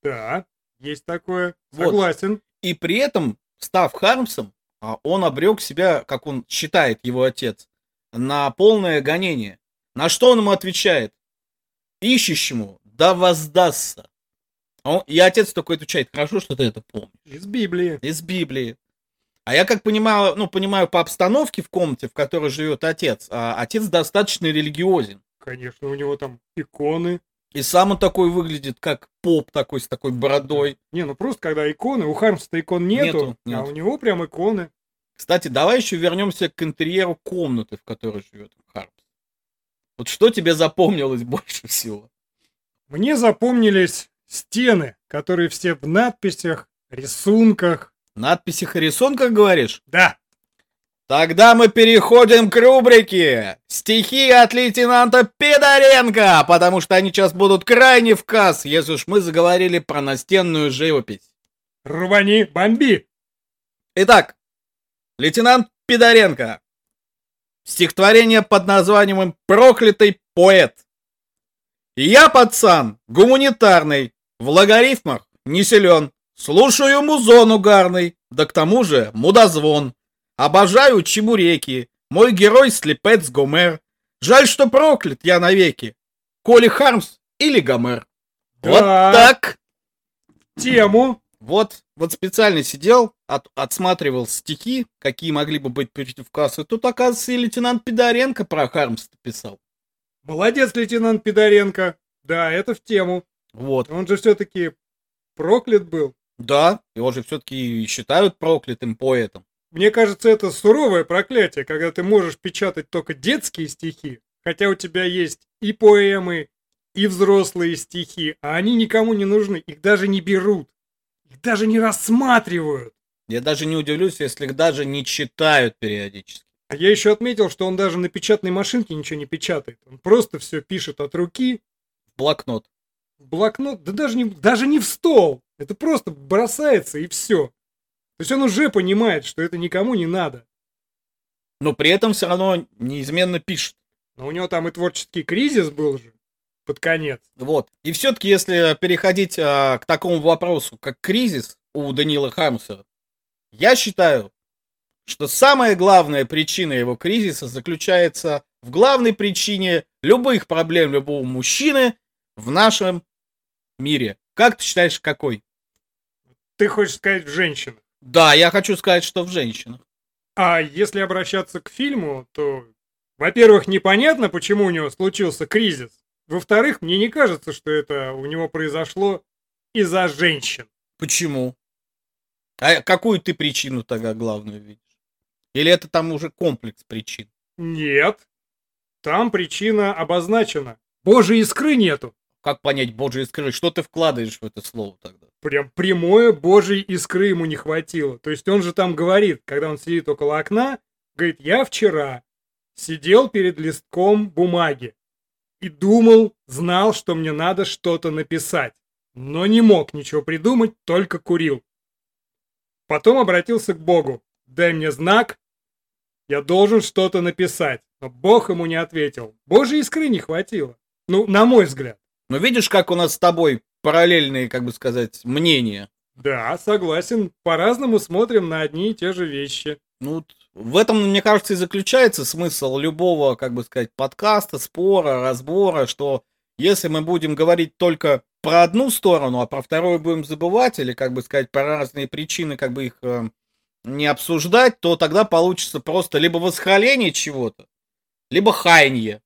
Да, есть такое. Вот. Согласен. И при этом, став Хармсом, а, он обрек себя, как он считает его отец, на полное гонение. На что он ему отвечает? Ищущему да воздастся. А он- И отец такой отвечает, хорошо, что ты это помнишь. Из Библии. Из Библии. А я как понимаю, ну, понимаю по обстановке в комнате, в которой живет отец, а отец достаточно религиозен. Конечно, у него там иконы. И сам он такой выглядит, как поп такой, с такой бородой. Не, ну просто когда иконы, у Хармса-то икон нету, Нету, а нет. у него прям иконы. Кстати, давай еще вернемся к интерьеру комнаты, в которой живет Хармс. Вот что тебе запомнилось больше всего? Мне запомнились стены, которые все в надписях, рисунках. Надписи Харрисон, как говоришь? Да, Тогда мы переходим к рубрике «Стихи от лейтенанта Пидоренко», потому что они сейчас будут крайне в касс, если уж мы заговорили про настенную живопись. рвани, бомби. Итак, лейтенант Пидоренко. Стихотворение под названием «Проклятый поэт». Я, пацан, гуманитарный, в логарифмах не силен. Слушаю музон угарный, да к тому же мудозвон. Обожаю чебуреки, мой герой слепец Гомер. Жаль, что проклят я навеки. Коли Хармс или Гомер. Вот Да. так. Тему. Вот, вот специально сидел, от- отсматривал стихи, какие могли бы быть против кассы. Тут, оказывается, и лейтенант Пидоренко про Хармс писал. Молодец, лейтенант Пидоренко. Да, это в тему. Вот. Он же все-таки проклят был. Да, его же все-таки считают проклятым поэтом. Мне кажется, это суровое проклятие, когда ты можешь печатать только детские стихи, хотя у тебя есть и поэмы, и взрослые стихи, а они никому не нужны, их даже не берут, их даже не рассматривают. Я даже не удивлюсь, если их даже не читают периодически. А я еще отметил, что он даже на печатной машинке ничего не печатает. Он просто все пишет от руки, В блокнот. в блокнот, да даже не, даже не в стол. Это просто бросается и все. То есть он уже понимает, что это никому не надо. Но при этом все равно неизменно пишет. Но у него там и творческий кризис был же под конец. Вот. И все-таки, если переходить а, к такому вопросу, как кризис у Данила Хармса, я считаю, что самая главная причина его кризиса заключается в главной причине любых проблем любого мужчины в нашем мире. Как ты считаешь, какой? Ты хочешь сказать в женщинах. Да, я хочу сказать, что в женщинах. А если обращаться к фильму, то, во-первых, непонятно, почему у него случился кризис. Во-вторых, мне не кажется, что это у него произошло из-за женщин. Почему? А какую ты причину тогда главную видишь? Или это там уже комплекс причин? Нет. Там причина обозначена. Божьей искры нету. Как понять Божьей искры? Что ты вкладываешь в это слово тогда? Прям прямое Божьей искры ему не хватило. То есть он же там говорит, когда он сидит около окна, говорит, я вчера сидел перед листком бумаги и думал, знал, что мне надо что-то написать, но не мог ничего придумать, только курил. Потом обратился к Богу. Дай мне знак, я должен что-то написать. Но Бог ему не ответил. Божьей искры не хватило. Ну, на мой взгляд. Но видишь, как у нас с тобой параллельные, как бы сказать, мнения. Да, согласен. По-разному смотрим на одни и те же вещи. Ну, в этом, мне кажется, и заключается смысл любого, как бы сказать, подкаста, спора, разбора, что если мы будем говорить только про одну сторону, а про вторую будем забывать, или, как бы сказать, про разные причины, как бы их э, не обсуждать, то тогда получится просто либо восхваление чего-то, либо хаяние.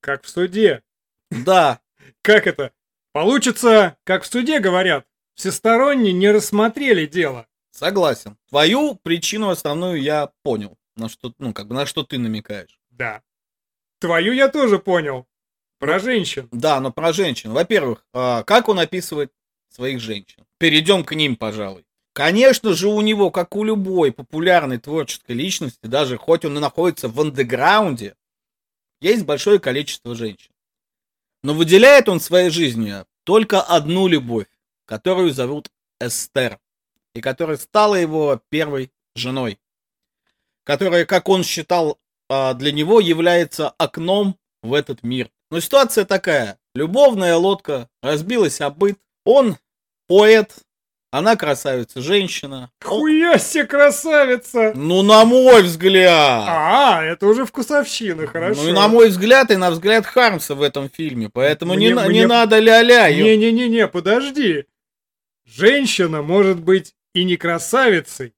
Как в суде. Да. Как это? Получится, как в суде говорят, всесторонне не рассмотрели дело. Согласен. Твою причину основную я понял. На что, ну, как бы, на что ты намекаешь. Да. Твою я тоже понял. Про женщин. Да, но про женщин. Во-первых, а, как он описывает своих женщин? Перейдем к ним, пожалуй. Конечно же, у него, как у любой популярной творческой личности, даже хоть он и находится в андеграунде, есть большое количество женщин. Но выделяет он своей жизнью только одну любовь, которую зовут Эстер и которая стала его первой женой, которая, как он считал, а, для него является окном в этот мир. Но ситуация такая. Любовная лодка разбилась о быт. Он поэт, она красавица женщина. Хуя себе красавица! Ну, на мой взгляд. А, это уже вкусовщина, хорошо. Ну, и на мой взгляд, и на взгляд Хармса в этом фильме. Поэтому мне, не, мне... не надо ля-ля. Не-не-не, подожди. Женщина может быть и не красавицей.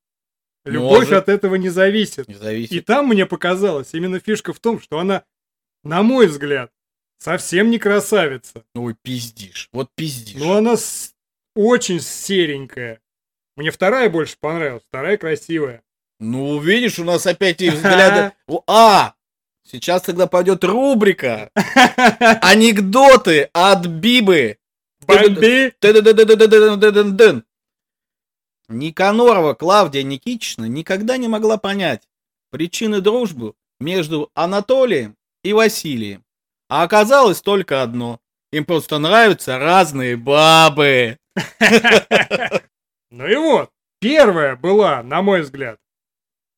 Любовь Может. от этого не зависит. Не зависит. И там мне показалось, именно фишка в том, что она, на мой взгляд, совсем не красавица. Ой, пиздишь. Вот пиздишь. Но она с... очень серенькая. Мне вторая больше понравилась, вторая красивая. Ну, видишь, у нас опять и взгляды... А! Сейчас тогда пойдет рубрика «Анекдоты от Бибы». Бомби! Никанорова Клавдия Никитична никогда не могла понять причины дружбы между Анатолием и Василием. А оказалось только одно. Им просто нравятся разные бабы. Ну и вот, первая была, на мой взгляд,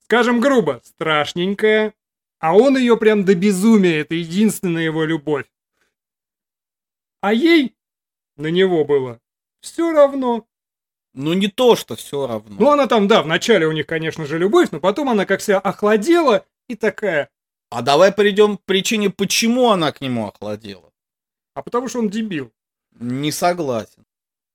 скажем грубо, страшненькая, а он ее прям до безумия, это единственная его любовь. А ей на него было все равно. Ну не то, что все равно. Ну она там, да, вначале у них, конечно же, любовь, но потом она как себя охладела и такая... А давай перейдем к причине, почему она к нему охладела. А потому что он дебил. Не согласен.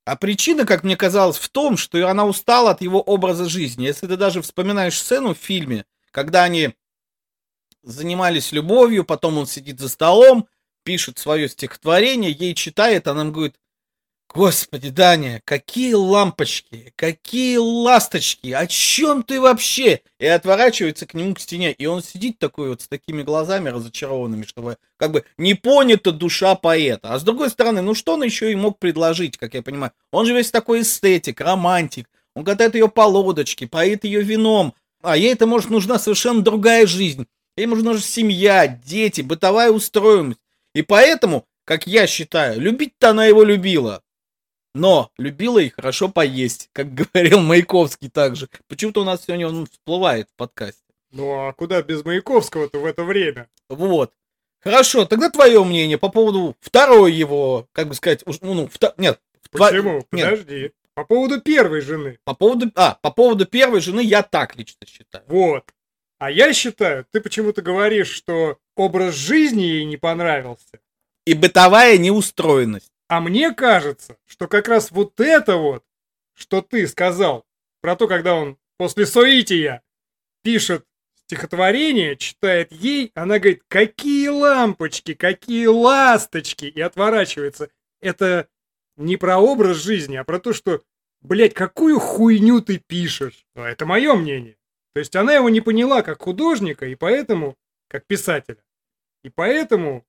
А причина, как мне казалось, в том, что она устала от его образа жизни. Если ты даже вспоминаешь сцену в фильме, когда они занимались любовью, потом он сидит за столом, пишет свое стихотворение, ей читает, она ему говорит, Господи, Даня, какие лампочки, какие ласточки, о чем ты вообще? И отворачивается к нему к стене, и он сидит такой вот с такими глазами разочарованными, чтобы как бы не понята душа поэта. А с другой стороны, ну что он еще и мог предложить, как я понимаю? Он же весь такой эстетик, романтик, он катает ее по лодочке, поет ее вином, а ей это может нужна совершенно другая жизнь. Ей нужна же семья, дети, бытовая устроенность. И поэтому, как я считаю, любить-то она его любила. Но любила и хорошо поесть, как говорил Маяковский также. Почему-то у нас сегодня он всплывает в подкасте. Ну а куда без Маяковского-то в это время? Вот. Хорошо, тогда твое мнение по поводу второй его, как бы сказать, ну, ну втор... нет. Почему? Нет. Подожди. По поводу первой жены. По поводу, а, по поводу первой жены я так лично считаю. Вот. А я считаю, ты почему-то говоришь, что образ жизни ей не понравился. И бытовая неустроенность. А мне кажется, что как раз вот это вот, что ты сказал, про то, когда он после соития пишет стихотворение, читает ей, она говорит, какие лампочки, какие ласточки, и отворачивается. Это не про образ жизни, а про то, что, блядь, какую хуйню ты пишешь. Но это мое мнение. То есть она его не поняла как художника, и поэтому, как писателя. И поэтому,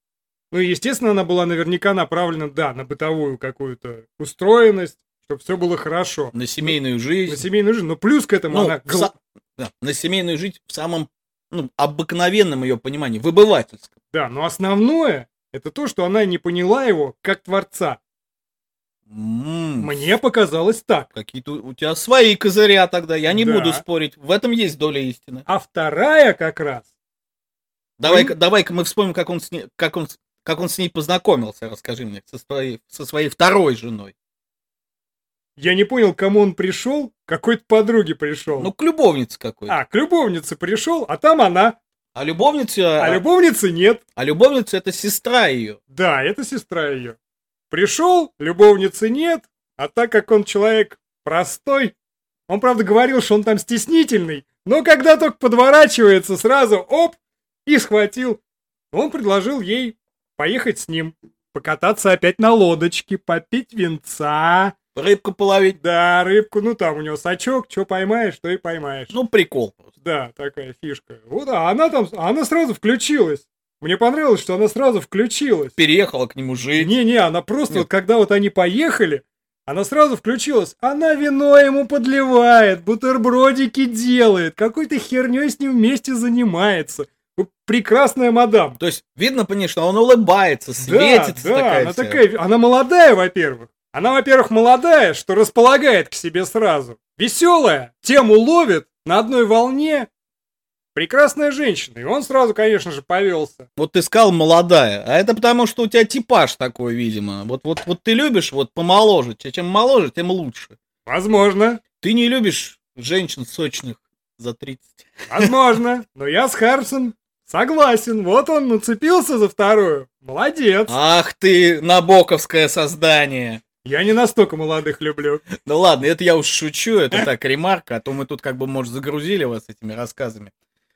ну, естественно, она была наверняка направлена, да, на бытовую какую-то устроенность, чтобы все было хорошо. На семейную жизнь. На семейную жизнь, но плюс к этому Ну, она... са- да, на семейную жизнь в самом ну, обыкновенном ее понимании, в обывательском. Да, но основное, это то, что она не поняла его как творца. М, Мне показалось так. Какие-то у тебя свои козыря тогда, я не Да. буду спорить. В этом есть доля истины. А вторая как раз, Давай-ка, давай-ка мы вспомним, как он, с ней, как, он, как он с ней познакомился, расскажи мне, со своей, со своей второй женой. я не понял, кому он пришел, какой-то подруге пришел. Ну, к любовнице какой-то. а, к любовнице пришел, а там она. А любовница, а, любовницы нет. а любовница это сестра ее. Да, это сестра ее. Пришел, любовницы нет, а так как он человек простой, он, правда, говорил, что он там стеснительный, но когда только подворачивается, сразу оп, и схватил. Он предложил ей поехать с ним, покататься опять на лодочке, попить винца. Рыбку половить. Да, рыбку, ну там у него сачок, что поймаешь, то и поймаешь. Ну, прикол. Да, такая фишка. Вот, а она там, она сразу включилась. Мне понравилось, что она сразу включилась. Переехала к нему жить. Не-не, она просто, Нет. вот когда вот они поехали, она сразу включилась. Она вино ему подливает, бутербродики делает, какой-то херней с ним вместе занимается. Прекрасная мадам. То есть, видно, конечно, он улыбается, светится да, да, такая она вся. такая, она молодая, во-первых. Она, во-первых, молодая, что располагает к себе сразу. Веселая, тему ловит, на одной волне. Прекрасная женщина. И он сразу, конечно же, повелся. Вот ты сказал молодая, а это потому, что у тебя типаж такой, видимо. Вот, вот, вот ты любишь вот помоложе. Че- Чем моложе, тем лучше. Возможно, Ты не любишь женщин сочных за 30. возможно. Но я с Харпсон согласен. Вот он нацепился за вторую. Молодец. Ах ты, набоковское создание. Я не настолько молодых люблю. Ну ладно, это я уж шучу, это так, ремарка, а то мы тут как бы, может, загрузили вас этими рассказами.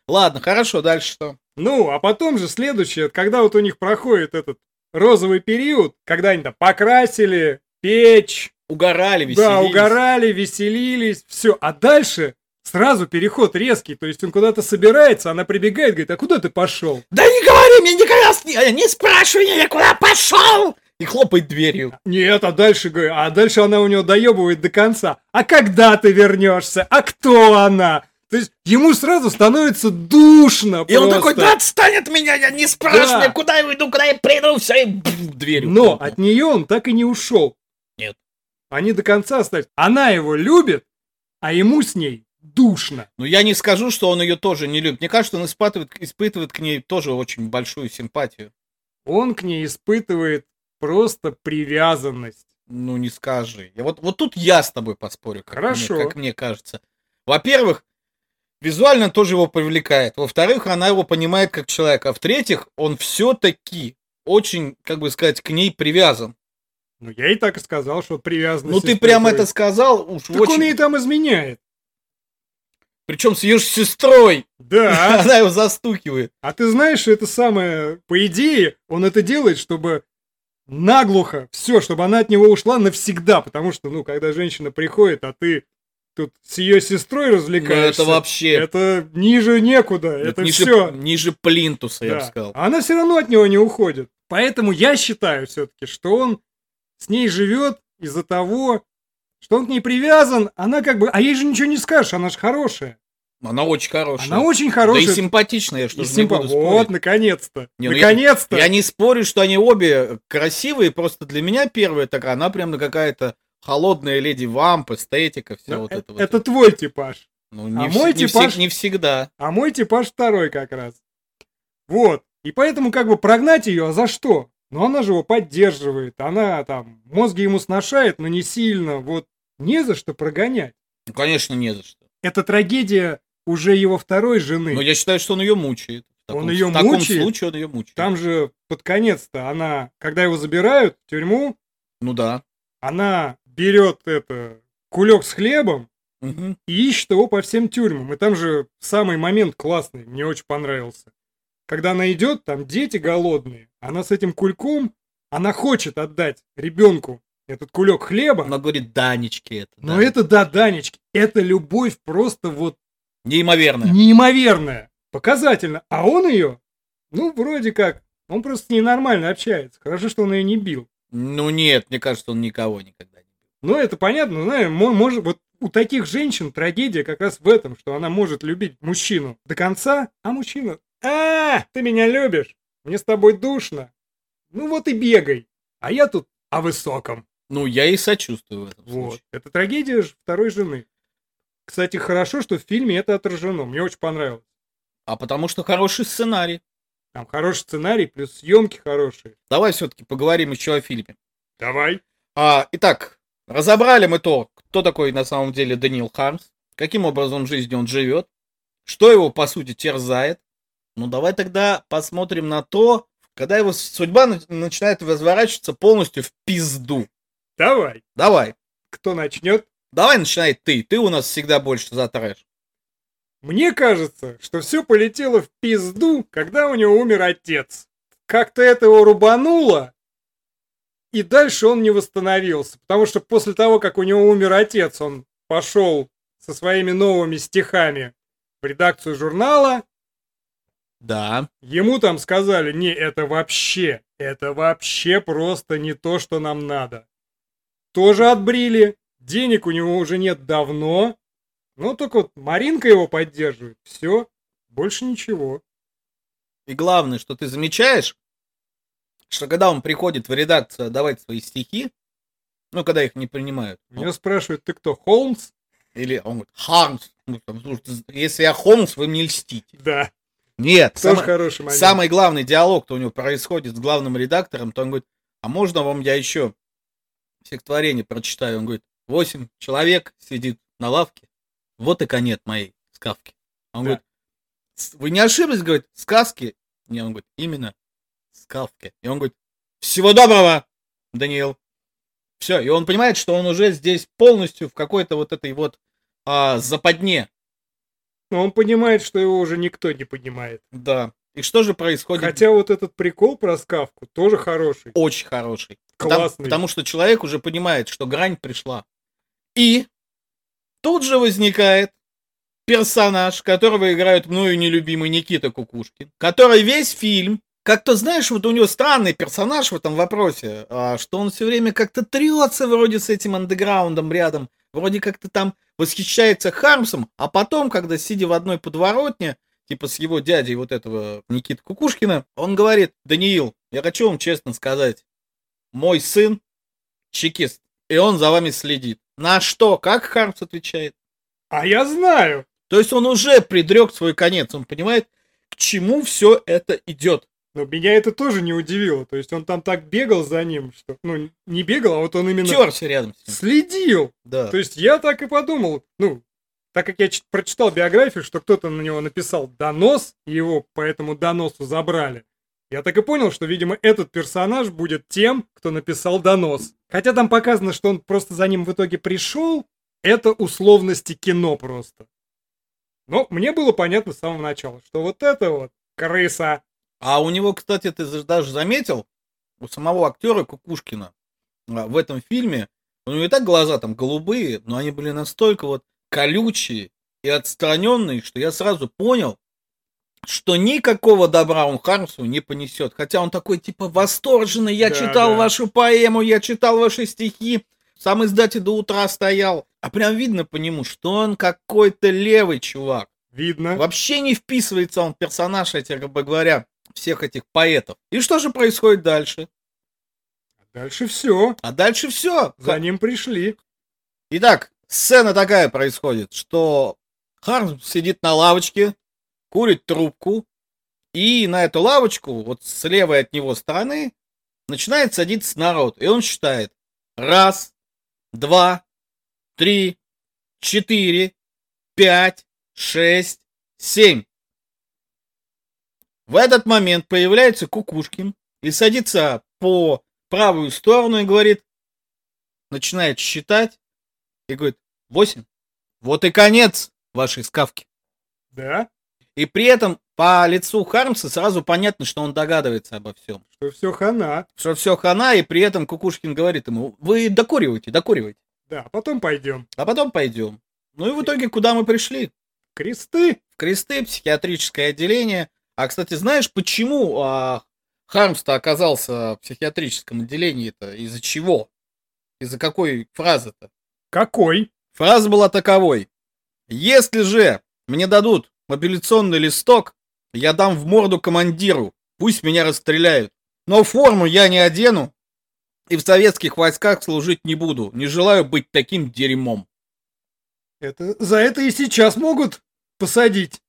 Ладно, хорошо, дальше что? Ну, а потом же следующее, когда вот у них проходит этот розовый период, когда они там покрасили печь, Угорали, веселились. Да, угорали, веселились, все. А дальше сразу переход резкий. То есть он куда-то собирается, она прибегает, говорит, а куда ты пошел? Да не говори мне никогда, не, не спрашивай меня, куда пошел! И хлопает дверью. Нет, а дальше, а дальше она у него доебывает до конца. А когда ты вернешься? А кто она? То есть ему сразу становится душно И он просто. такой, да отстань от меня, я не спрашивай, Да. куда я иду, куда я приду, все, и бф, дверью. Но от нее он так и не ушел. Нет. Они до конца остались. Она его любит, а ему с ней душно. Ну, я не скажу, что он ее тоже не любит. Мне кажется, он испытывает, испытывает к ней тоже очень большую симпатию. Он к ней испытывает просто привязанность. Ну, не скажи. Я вот, вот тут я с тобой поспорю, как, Хорошо. Мне, как мне кажется. Во-первых, визуально тоже его привлекает. Во-вторых, она его понимает как человека. А в-третьих, он все-таки очень, как бы сказать, к ней привязан. Ну, я и так и сказал, что привязанность. Ну, ты прямо это сказал уж Так очень... он ей там изменяет. Причем с ее сестрой. Да. Она его застукивает. А ты знаешь, что это самое, по идее, он это делает, чтобы наглухо все, чтобы она от него ушла навсегда, потому что, ну, когда женщина приходит, а ты тут с ее сестрой Ну, развлекаешься, это вообще... это ниже некуда, это, ниже, все. ниже плинтуса, я бы сказал. А она все равно от него не уходит. Поэтому я считаю все-таки, что он с ней живет из-за того, что он к ней привязан, она как бы... А ей же ничего не скажешь, она же хорошая. Она очень хорошая. Она очень Да хорошая. и симпатичная, что И не симпа- буду Вот, наконец-то. Не, ну я- наконец-то. Я не спорю, что они обе красивые, просто для меня первая такая, она прям какая-то холодная леди вамп, эстетика, все Ну, вот э- это вот. это твой типаж. Ну, а не, мой вс- не типаж- всег- не всегда. А мой типаж второй как раз. Вот. И поэтому как бы прогнать ее, а за что? Ну она же его поддерживает, она там мозги ему сношает, но не сильно. Вот не за что прогонять. Ну, конечно, не за что. Это трагедия уже его второй жены. Но я считаю, что он ее мучает. В Он таком- её В таком мучает? случае он ее мучает. Там же под конец-то она, когда его забирают в тюрьму, Ну да. она берет это кулек с хлебом Мгм. и ищет его по всем тюрьмам. И там же самый момент классный, мне очень понравился. Когда она идет, там дети голодные, она с этим кульком, она хочет отдать ребенку этот кулек хлеба, Она говорит, Данечки это. но да». это да, Данечки, это любовь просто вот Неимоверная. Неимоверная. Показательно. А он ее, ну, вроде как, он просто с ней нормально общается. Хорошо, что он ее не бил. Ну нет, мне кажется, он никого никогда не бил. Ну, это понятно, знаешь, мо- может, вот у таких женщин трагедия как раз в этом, что она может любить мужчину до конца, а мужчина, а, ты меня любишь, мне с тобой душно, ну вот и бегай, а я тут о высоком. Ну, я и сочувствую в этом Вот, случае. это трагедия второй жены. Кстати, хорошо, что в фильме это отражено, мне очень понравилось. А потому что хороший сценарий. Там хороший сценарий, плюс съемки хорошие. Давай все-таки поговорим еще о фильме. Давай. А, итак, разобрали мы то, кто такой на самом деле Даниил Хармс, каким образом в жизни он живет, что его, по сути, терзает. Ну, давай тогда посмотрим на то, когда его судьба на- начинает разворачиваться полностью в пизду. Давай. Давай. Кто начнет? Давай начинай ты. Ты у нас всегда больше за трэш. Мне кажется, что все полетело в пизду, когда у него умер отец. Как-то это его рубануло, и дальше он не восстановился. Потому что после того, как у него умер отец, он пошел со своими новыми стихами в редакцию журнала. Да. Ему там сказали, не, это вообще, это вообще просто не то, что нам надо. Тоже отбрили, денег у него уже нет давно. Ну, только вот Маринка его поддерживает. Все, больше ничего. И главное, что ты замечаешь, что когда он приходит в редакцию давать свои стихи, ну, когда их не принимают, Меня спрашивают, ты кто, Холмс? или он говорит, Хармс, ну, если я Холмс, вы мне льстите. Да, Нет, тоже самое- хороший момент. самый главный диалог, то у него происходит с главным редактором, то он говорит, а можно вам я еще стихотворение прочитаю? Он говорит, восемь человек сидит на лавке, вот и конец моей сказки. Он Да. говорит, «С- вы не ошиблись, говорит, сказки? Не, он говорит, именно сказки. И он говорит, всего доброго, Даниил. Все, и он понимает, что он уже здесь полностью в какой-то вот этой вот а, западне. Но он понимает, что его уже никто не понимает. Да. И что же происходит? Хотя вот этот прикол про скавку тоже хороший. очень хороший. Потому- Классный. Потому, что человек уже понимает, что грань пришла. И тут же возникает персонаж, которого играет мною нелюбимый Никита Кукушкин, который весь фильм, как-то, знаешь, вот у него странный персонаж в этом вопросе, а, что он все время как-то трется вроде с этим андеграундом рядом, вроде как-то там восхищается Хармсом, а потом, когда сидя в одной подворотне, типа с его дядей вот этого Никиты Кукушкина, он говорит, Даниил, я хочу вам честно сказать, мой сын чекист, и он за вами следит. На что? Как Хармс отвечает? А я знаю. То есть он уже предрек свой конец, он понимает, к чему все это идет. Но меня это тоже не удивило. То есть он там так бегал за ним, что... Ну, не бегал, а вот он именно Терся рядом следил. Да. То есть я так и подумал, ну, так как я чит- прочитал биографию, что кто-то на него написал донос, и его по этому доносу забрали. Я так и понял, что, видимо, этот персонаж будет тем, кто написал донос. Хотя там показано, что он просто за ним в итоге пришел, это условности кино просто. Но мне было понятно с самого начала, что вот это вот крыса. А у него, кстати, ты даже заметил, у самого актера Кукушкина а, в этом фильме, у него и так глаза там голубые, но они были настолько вот колючие и отстраненные, что я сразу понял, что никакого добра он Хармсу не понесет. Хотя он такой типа восторженный, я Да, читал да. вашу поэму, я читал ваши стихи, сам издатель до утра стоял. А прям видно по нему, что он какой-то левый чувак. Видно. Вообще не вписывается он в персонаж, этих, грубо говоря, всех этих поэтов. И что же происходит дальше? Дальше все. А дальше все. За ним пришли. Итак, сцена такая происходит, что Хармс сидит на лавочке, курит трубку, и на эту лавочку, вот с левой от него стороны, начинает садиться народ. И он считает. Раз, два, три, четыре, пять, шесть, семь. В этот момент появляется Кукушкин и садится по правую сторону и говорит, начинает считать и говорит, восемь. Вот и конец вашей скавки. Да? И при этом по лицу Хармса сразу понятно, что он догадывается обо всем. Что все хана. Что все хана, и при этом Кукушкин говорит ему, вы докуривайте, докуривайте. Да, потом пойдем. А потом пойдем. Ну и в итоге куда мы пришли? Кресты? В кресты, психиатрическое отделение. А, кстати, знаешь, почему а, Хармс-то оказался в психиатрическом отделении-то? Из-за чего? Из-за какой фразы-то? Какой? Фраза была таковой. Если же мне дадут мобилизационный листок, я дам в морду командиру, пусть меня расстреляют. Но форму я не одену и в советских войсках служить не буду. Не желаю быть таким дерьмом. Это за это и сейчас могут посадить.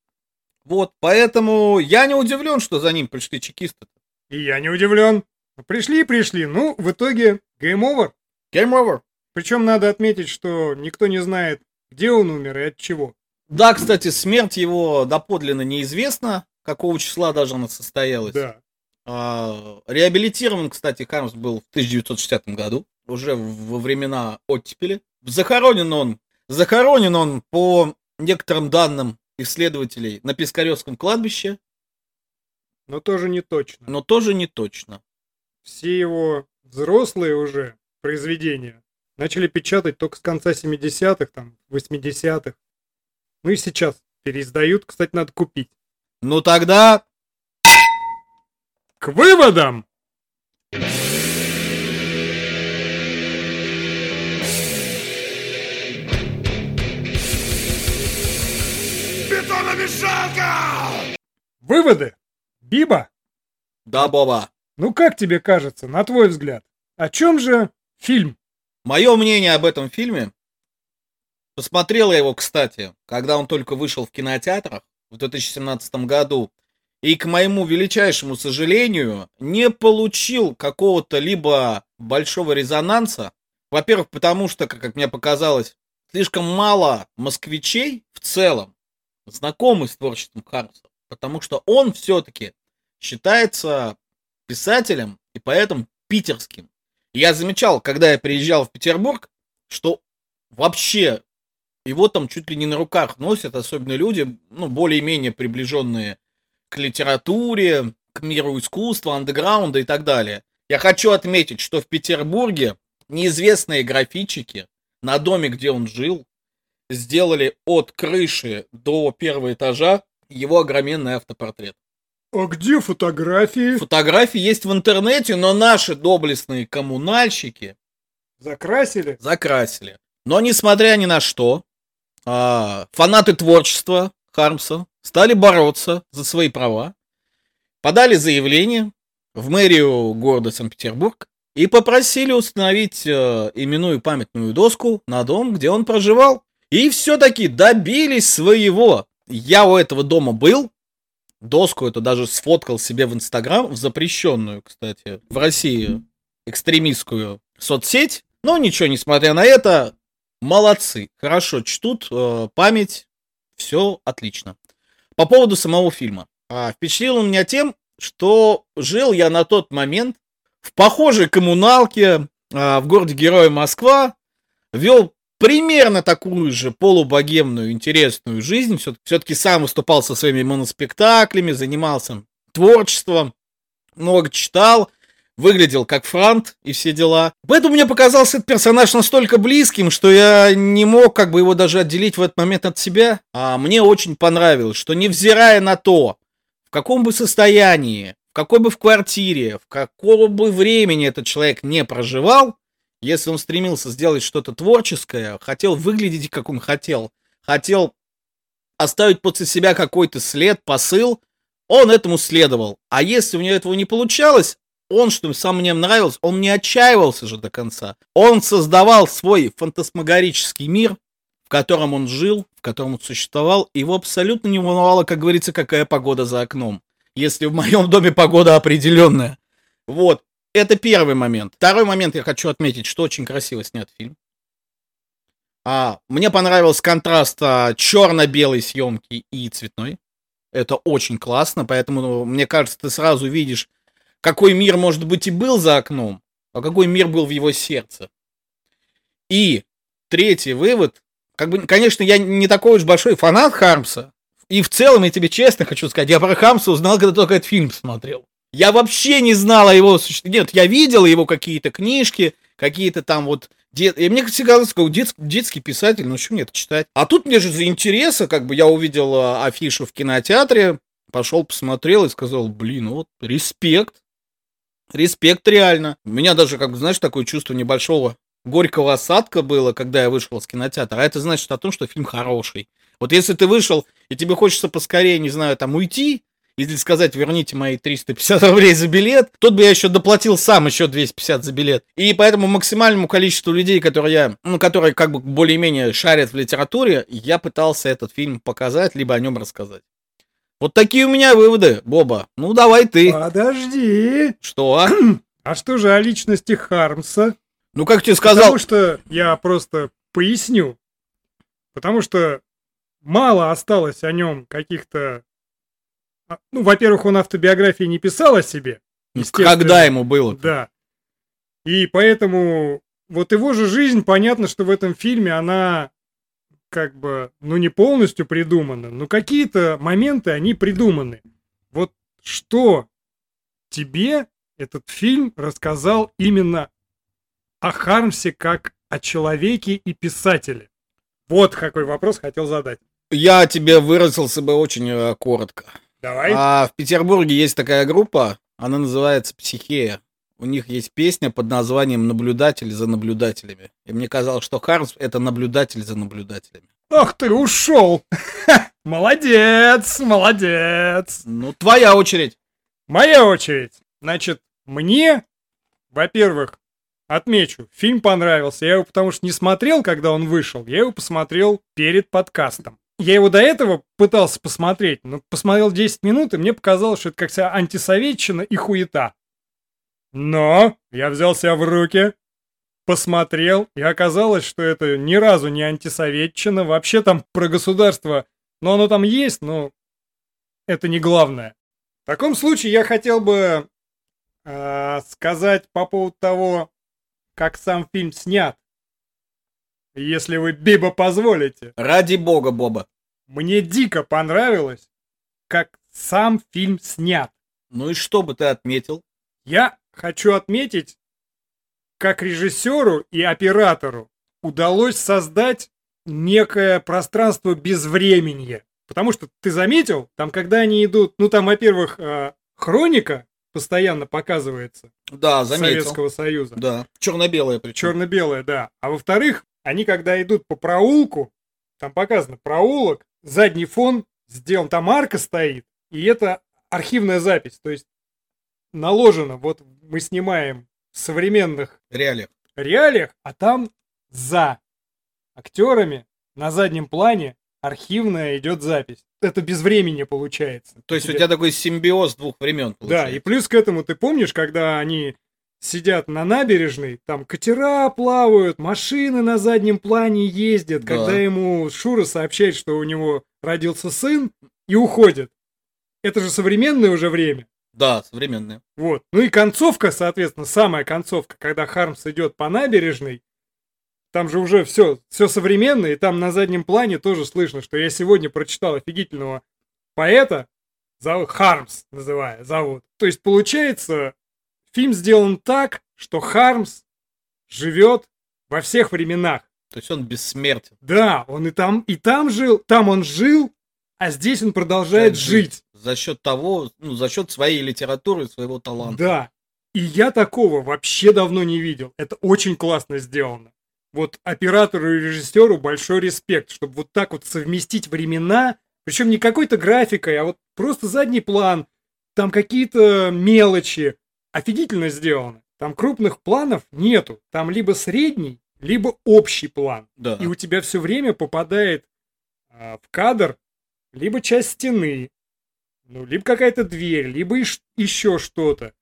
Вот, поэтому я не удивлен, что за ним пришли чекисты. И я не удивлен. Пришли и пришли. Ну, в итоге, game over. Game over. Причем надо отметить, что никто не знает, где он умер и от чего. Да, кстати, смерть его доподлинно неизвестна, какого числа даже она состоялась. Да. А, реабилитирован, кстати, Хармс был в 1960 году, уже во времена оттепели. Захоронен он, захоронен он по некоторым данным исследователей на Пискаревском кладбище. Но тоже не точно. Но тоже не точно. Все его взрослые уже произведения начали печатать только с конца 70-х, там, 80-х. Ну и сейчас переиздают, кстати, надо купить. Ну тогда... К выводам! Бетономешалка! Выводы! Биба, Да, Боба. ну как тебе кажется, на твой взгляд, о чем же фильм? Мое мнение об этом фильме... Посмотрел я его, кстати, когда он только вышел в кинотеатрах в 2017 году. И, к моему величайшему сожалению, не получил какого-то либо большого резонанса. Во-первых, потому что, как мне показалось, слишком мало москвичей в целом знакомы с творчеством Хармса. Потому что он все-таки считается писателем и поэтом питерским. Я замечал, когда я приезжал в Петербург, что вообще его там чуть ли не на руках носят, особенно люди, ну, более-менее приближенные к литературе, к миру искусства, андеграунда и так далее. Я хочу отметить, что в Петербурге неизвестные графичики на доме, где он жил, сделали от крыши до первого этажа его огроменный автопортрет. А где фотографии? Фотографии есть в интернете, но наши доблестные коммунальщики Закрасили? закрасили. Но несмотря ни на что, а, фанаты творчества Хармса стали бороться за свои права, подали заявление в мэрию города Санкт-Петербург и попросили установить э, именную памятную доску на дом, где он проживал. И все-таки добились своего. Я у этого дома был, доску эту даже сфоткал себе в Инстаграм, в запрещенную, кстати, в России экстремистскую соцсеть. Но ничего, несмотря на это, молодцы, хорошо чтут э, память, все отлично. По поводу самого фильма. А, впечатлил он меня тем, что жил я на тот момент в похожей коммуналке а, в городе Героя Москва, вел примерно такую же полубогемную, интересную жизнь. Все-таки сам выступал со своими моноспектаклями, занимался творчеством, много читал, выглядел как франт и все дела. Поэтому мне показался этот персонаж настолько близким, что я не мог как бы его даже отделить в этот момент от себя. А мне очень понравилось, что невзирая на то, в каком бы состоянии, в какой бы в квартире, в какого бы времени этот человек не проживал, если он стремился сделать что-то творческое, хотел выглядеть, как он хотел, хотел оставить после себя какой-то след, посыл, он этому следовал. А если у него этого не получалось, он, что сам мне нравилось, он не отчаивался же до конца. Он создавал свой фантасмагорический мир, в котором он жил, в котором он существовал, и его абсолютно не волновало, как говорится, какая погода за окном. Если в моем доме погода определенная. Вот. Это первый момент. Второй момент я хочу отметить, что очень красиво снят фильм. А, мне понравился контраст а, черно-белой съемки и цветной. Это очень классно, поэтому, ну, мне кажется, ты сразу видишь, какой мир, может быть, и был за окном, а какой мир был в его сердце. И третий вывод, как бы, конечно, я не такой уж большой фанат Хармса, и в целом, я тебе честно хочу сказать, я про Хармса узнал, когда только этот фильм смотрел. Я вообще не знал о его. Нет, я видел его какие-то книжки, какие-то там вот Дет... И мне всегда казалось, как дет... детский писатель, ну что мне это читать? А тут мне же за интереса, как бы я увидел а, афишу в кинотеатре, пошел, посмотрел и сказал, блин, вот респект. Респект реально. У меня даже, как бы, знаешь, такое чувство небольшого горького осадка было, когда я вышел из кинотеатра. А это значит о том, что фильм хороший. Вот если ты вышел, и тебе хочется поскорее, не знаю, там уйти, или сказать, верните мои 350 рублей за билет, тут бы я еще доплатил сам еще 250 за билет. И поэтому максимальному количеству людей, которые я, ну, которые как бы более-менее шарят в литературе, я пытался этот фильм показать, либо о нем рассказать. Вот такие у меня выводы, Боба. Ну, давай ты. Подожди. Что? А что же о личности Хармса? Ну, как тебе сказал... Потому что я просто поясню. Потому что мало осталось о нем каких-то... а, Ну, во-первых, он автобиографии не писал о себе. естественно. Когда ему было? Да. И поэтому вот его же жизнь, понятно, что в этом фильме она как бы, ну не полностью придумана, но какие-то моменты, они придуманы. Вот что тебе этот фильм рассказал именно о Хармсе как о человеке и писателе? Вот какой вопрос хотел задать. Я тебе выразился бы очень э, коротко. Давай. А в Петербурге есть такая группа, она называется «Психея». У них есть песня под названием «Наблюдатель за наблюдателями». И мне казалось, что Хармс — это наблюдатель за наблюдателями. Ах ты ушел! Молодец, молодец. Ну, твоя очередь. Моя очередь. Значит, мне, во-первых, отмечу, фильм понравился. Я его потому что не смотрел, когда он вышел. Я его посмотрел перед подкастом. Я его до этого пытался посмотреть, но посмотрел 10 минут, и мне показалось, что это как вся антисоветчина и хуета. Но я взял себя в руки, посмотрел, и оказалось, что это ни разу не антисоветчина. Вообще там про государство, но оно там есть, но это не главное. В таком случае я хотел бы э, сказать по поводу того, как сам фильм снят. Если вы, Биба, позволите. Ради бога, Боба. Мне дико понравилось, как сам фильм снят. Ну и что бы ты отметил? Я хочу отметить, как режиссеру и оператору удалось создать некое пространство безвременья. Потому что ты заметил, там, когда они идут, ну там, во-первых, э, хроника постоянно показывается Да, заметил. Советского Союза. Да, черно-белая причем. Черно-белое, да. А во-вторых, они когда идут по проулку, там показано проулок, задний фон сделан, там арка стоит, и это архивная запись. То есть наложено, вот мы снимаем в современных Реалиях. реалиях, а там за актерами на заднем плане архивная идет запись. Это без времени получается. То есть у тебя такой симбиоз двух времен Да, и получается. плюс к этому ты помнишь, когда они сидят на набережной, там катера плавают, машины на заднем плане ездят, Да. когда ему Шура сообщает, что у него родился сын, и уходит. Это же современное уже время. Да, современные. Вот. Ну и концовка, соответственно, самая концовка, когда Хармс идет по набережной, там же уже все, все современно, и там на заднем плане тоже слышно, что я сегодня прочитал офигительного поэта, зовут Хармс, называя, зовут. То есть, получается, фильм сделан так, что Хармс живет во всех временах. То есть он бессмертен. Да, он и там, и там жил, там он жил, а здесь он продолжает Продолжает жить. За счет того, ну, за счет своей литературы своего таланта. Да. И я такого вообще давно не видел. Это очень классно сделано. Вот оператору и режиссеру большой респект, чтобы вот так вот совместить времена, причем не какой-то графикой, а вот просто задний план, там какие-то мелочи. Офигительно сделано. Там крупных планов нету. Там либо средний, либо общий план. Да. И у тебя все время попадает а, в кадр либо часть стены, ну, либо какая-то дверь, либо иш- еще что-то.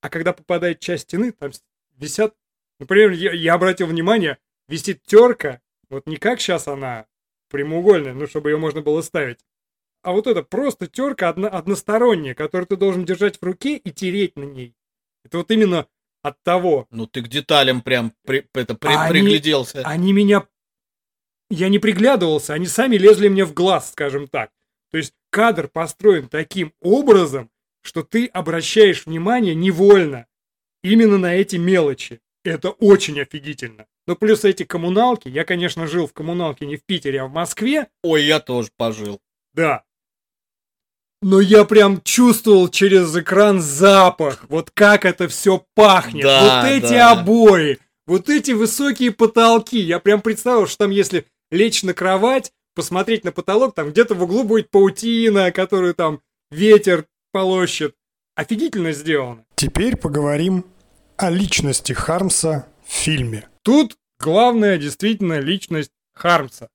А когда попадает часть стены, там висят... Например, я, я обратил внимание, висит терка, вот не как сейчас она прямоугольная, ну, чтобы ее можно было ставить, а вот это просто терка одно- односторонняя, которую ты должен держать в руке и тереть на ней. Это вот именно от того, Ну ты к деталям прям при- это, при- они- пригляделся. они меня... Я не приглядывался, они сами лезли мне в глаз, скажем так. То есть кадр построен таким образом, что ты обращаешь внимание невольно именно на эти мелочи. Это очень офигительно. Ну, плюс эти коммуналки. Я, конечно, жил в коммуналке не в Питере, а в Москве. Ой, я тоже пожил. Да. Но я прям чувствовал через экран запах. Вот как это все пахнет. Да, вот эти да. обои. Вот эти высокие потолки. Я прям представил, что там если лечь на кровать, посмотреть на потолок, там где-то в углу будет паутина, которую там ветер полощет. Офигительно сделано. Теперь поговорим о личности Хармса в фильме. Тут главная действительно личность Хармса.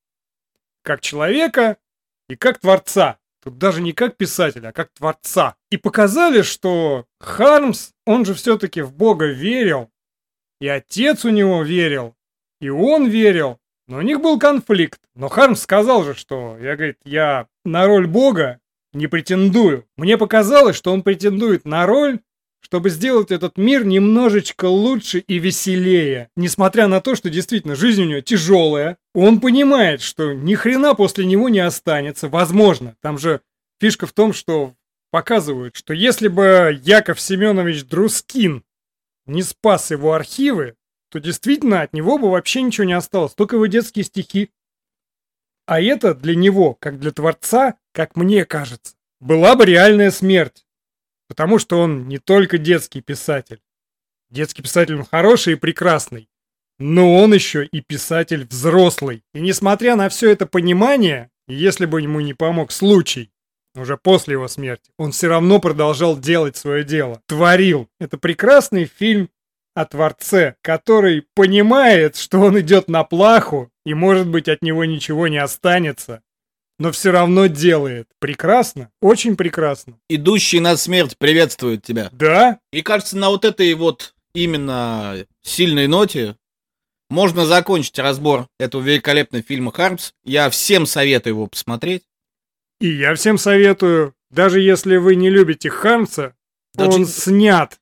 Как человека и как творца. Тут даже не как писателя, а как творца. И показали, что Хармс, он же все-таки в Бога верил. И отец у него верил. И он верил. Но у них был конфликт. Но Хармс сказал же, что я, говорит, я на роль Бога не претендую. Мне показалось, что он претендует на роль, чтобы сделать этот мир немножечко лучше и веселее. Несмотря на то, что действительно жизнь у него тяжелая, он понимает, что ни хрена после него не останется. Возможно, там же фишка в том, что показывают, что если бы Яков Семенович Друскин не спас его архивы, то действительно от него бы вообще ничего не осталось, только его детские стихи. А это для него, как для творца, как мне кажется, была бы реальная смерть. Потому что он не только детский писатель. Детский писатель он хороший и прекрасный. Но он еще и писатель взрослый. И несмотря на все это понимание, если бы ему не помог случай, уже после его смерти, он все равно продолжал делать свое дело. Творил. Это прекрасный фильм о Творце, который понимает, что он идет на плаху, и может быть от него ничего не останется, но все равно делает. Прекрасно, очень прекрасно. Идущий на смерть приветствует тебя. Да, И кажется, на вот этой вот именно сильной ноте можно закончить разбор этого великолепного фильма «Хармс». Я всем советую его посмотреть. и я всем советую, даже если вы не любите Хармса, Даже- он снят.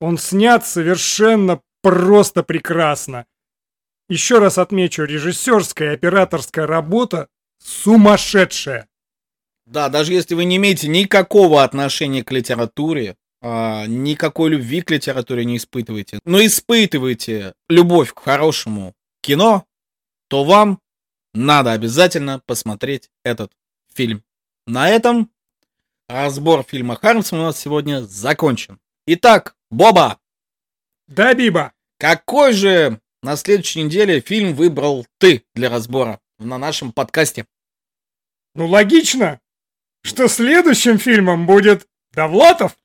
Он снят совершенно просто прекрасно. Еще раз отмечу, режиссерская и операторская работа сумасшедшая. Да, даже если вы не имеете никакого отношения к литературе, а, никакой любви к литературе не испытываете, но испытываете любовь к хорошему кино, то вам надо обязательно посмотреть этот фильм. На этом разбор фильма Хармс у нас сегодня закончен. Итак, Боба, Да, Биба? какой же на следующей неделе фильм выбрал ты для разбора на нашем подкасте? Ну, логично, что следующим фильмом будет Довлатов.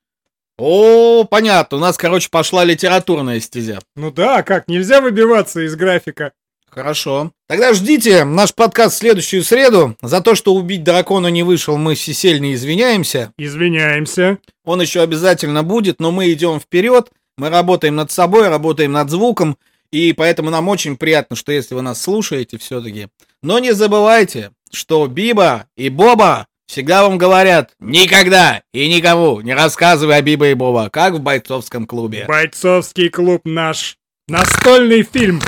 О, понятно, у нас, короче, пошла литературная стезя. Ну да, как, нельзя выбиваться из графика. Хорошо. Тогда ждите наш подкаст в следующую среду. За то, что убить дракона не вышел, мы всесильно извиняемся. Извиняемся. Он еще обязательно будет, но мы идем вперед. Мы работаем над собой, работаем над звуком. И поэтому нам очень приятно, что если вы нас слушаете все-таки. Но не забывайте, что Биба и Боба всегда вам говорят никогда и никому не рассказывай о Биба и Боба, как в бойцовском клубе. Бойцовский клуб наш. Настольный фильм.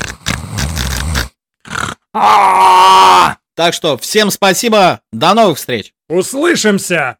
Так что всем спасибо, до новых встреч! Услышимся!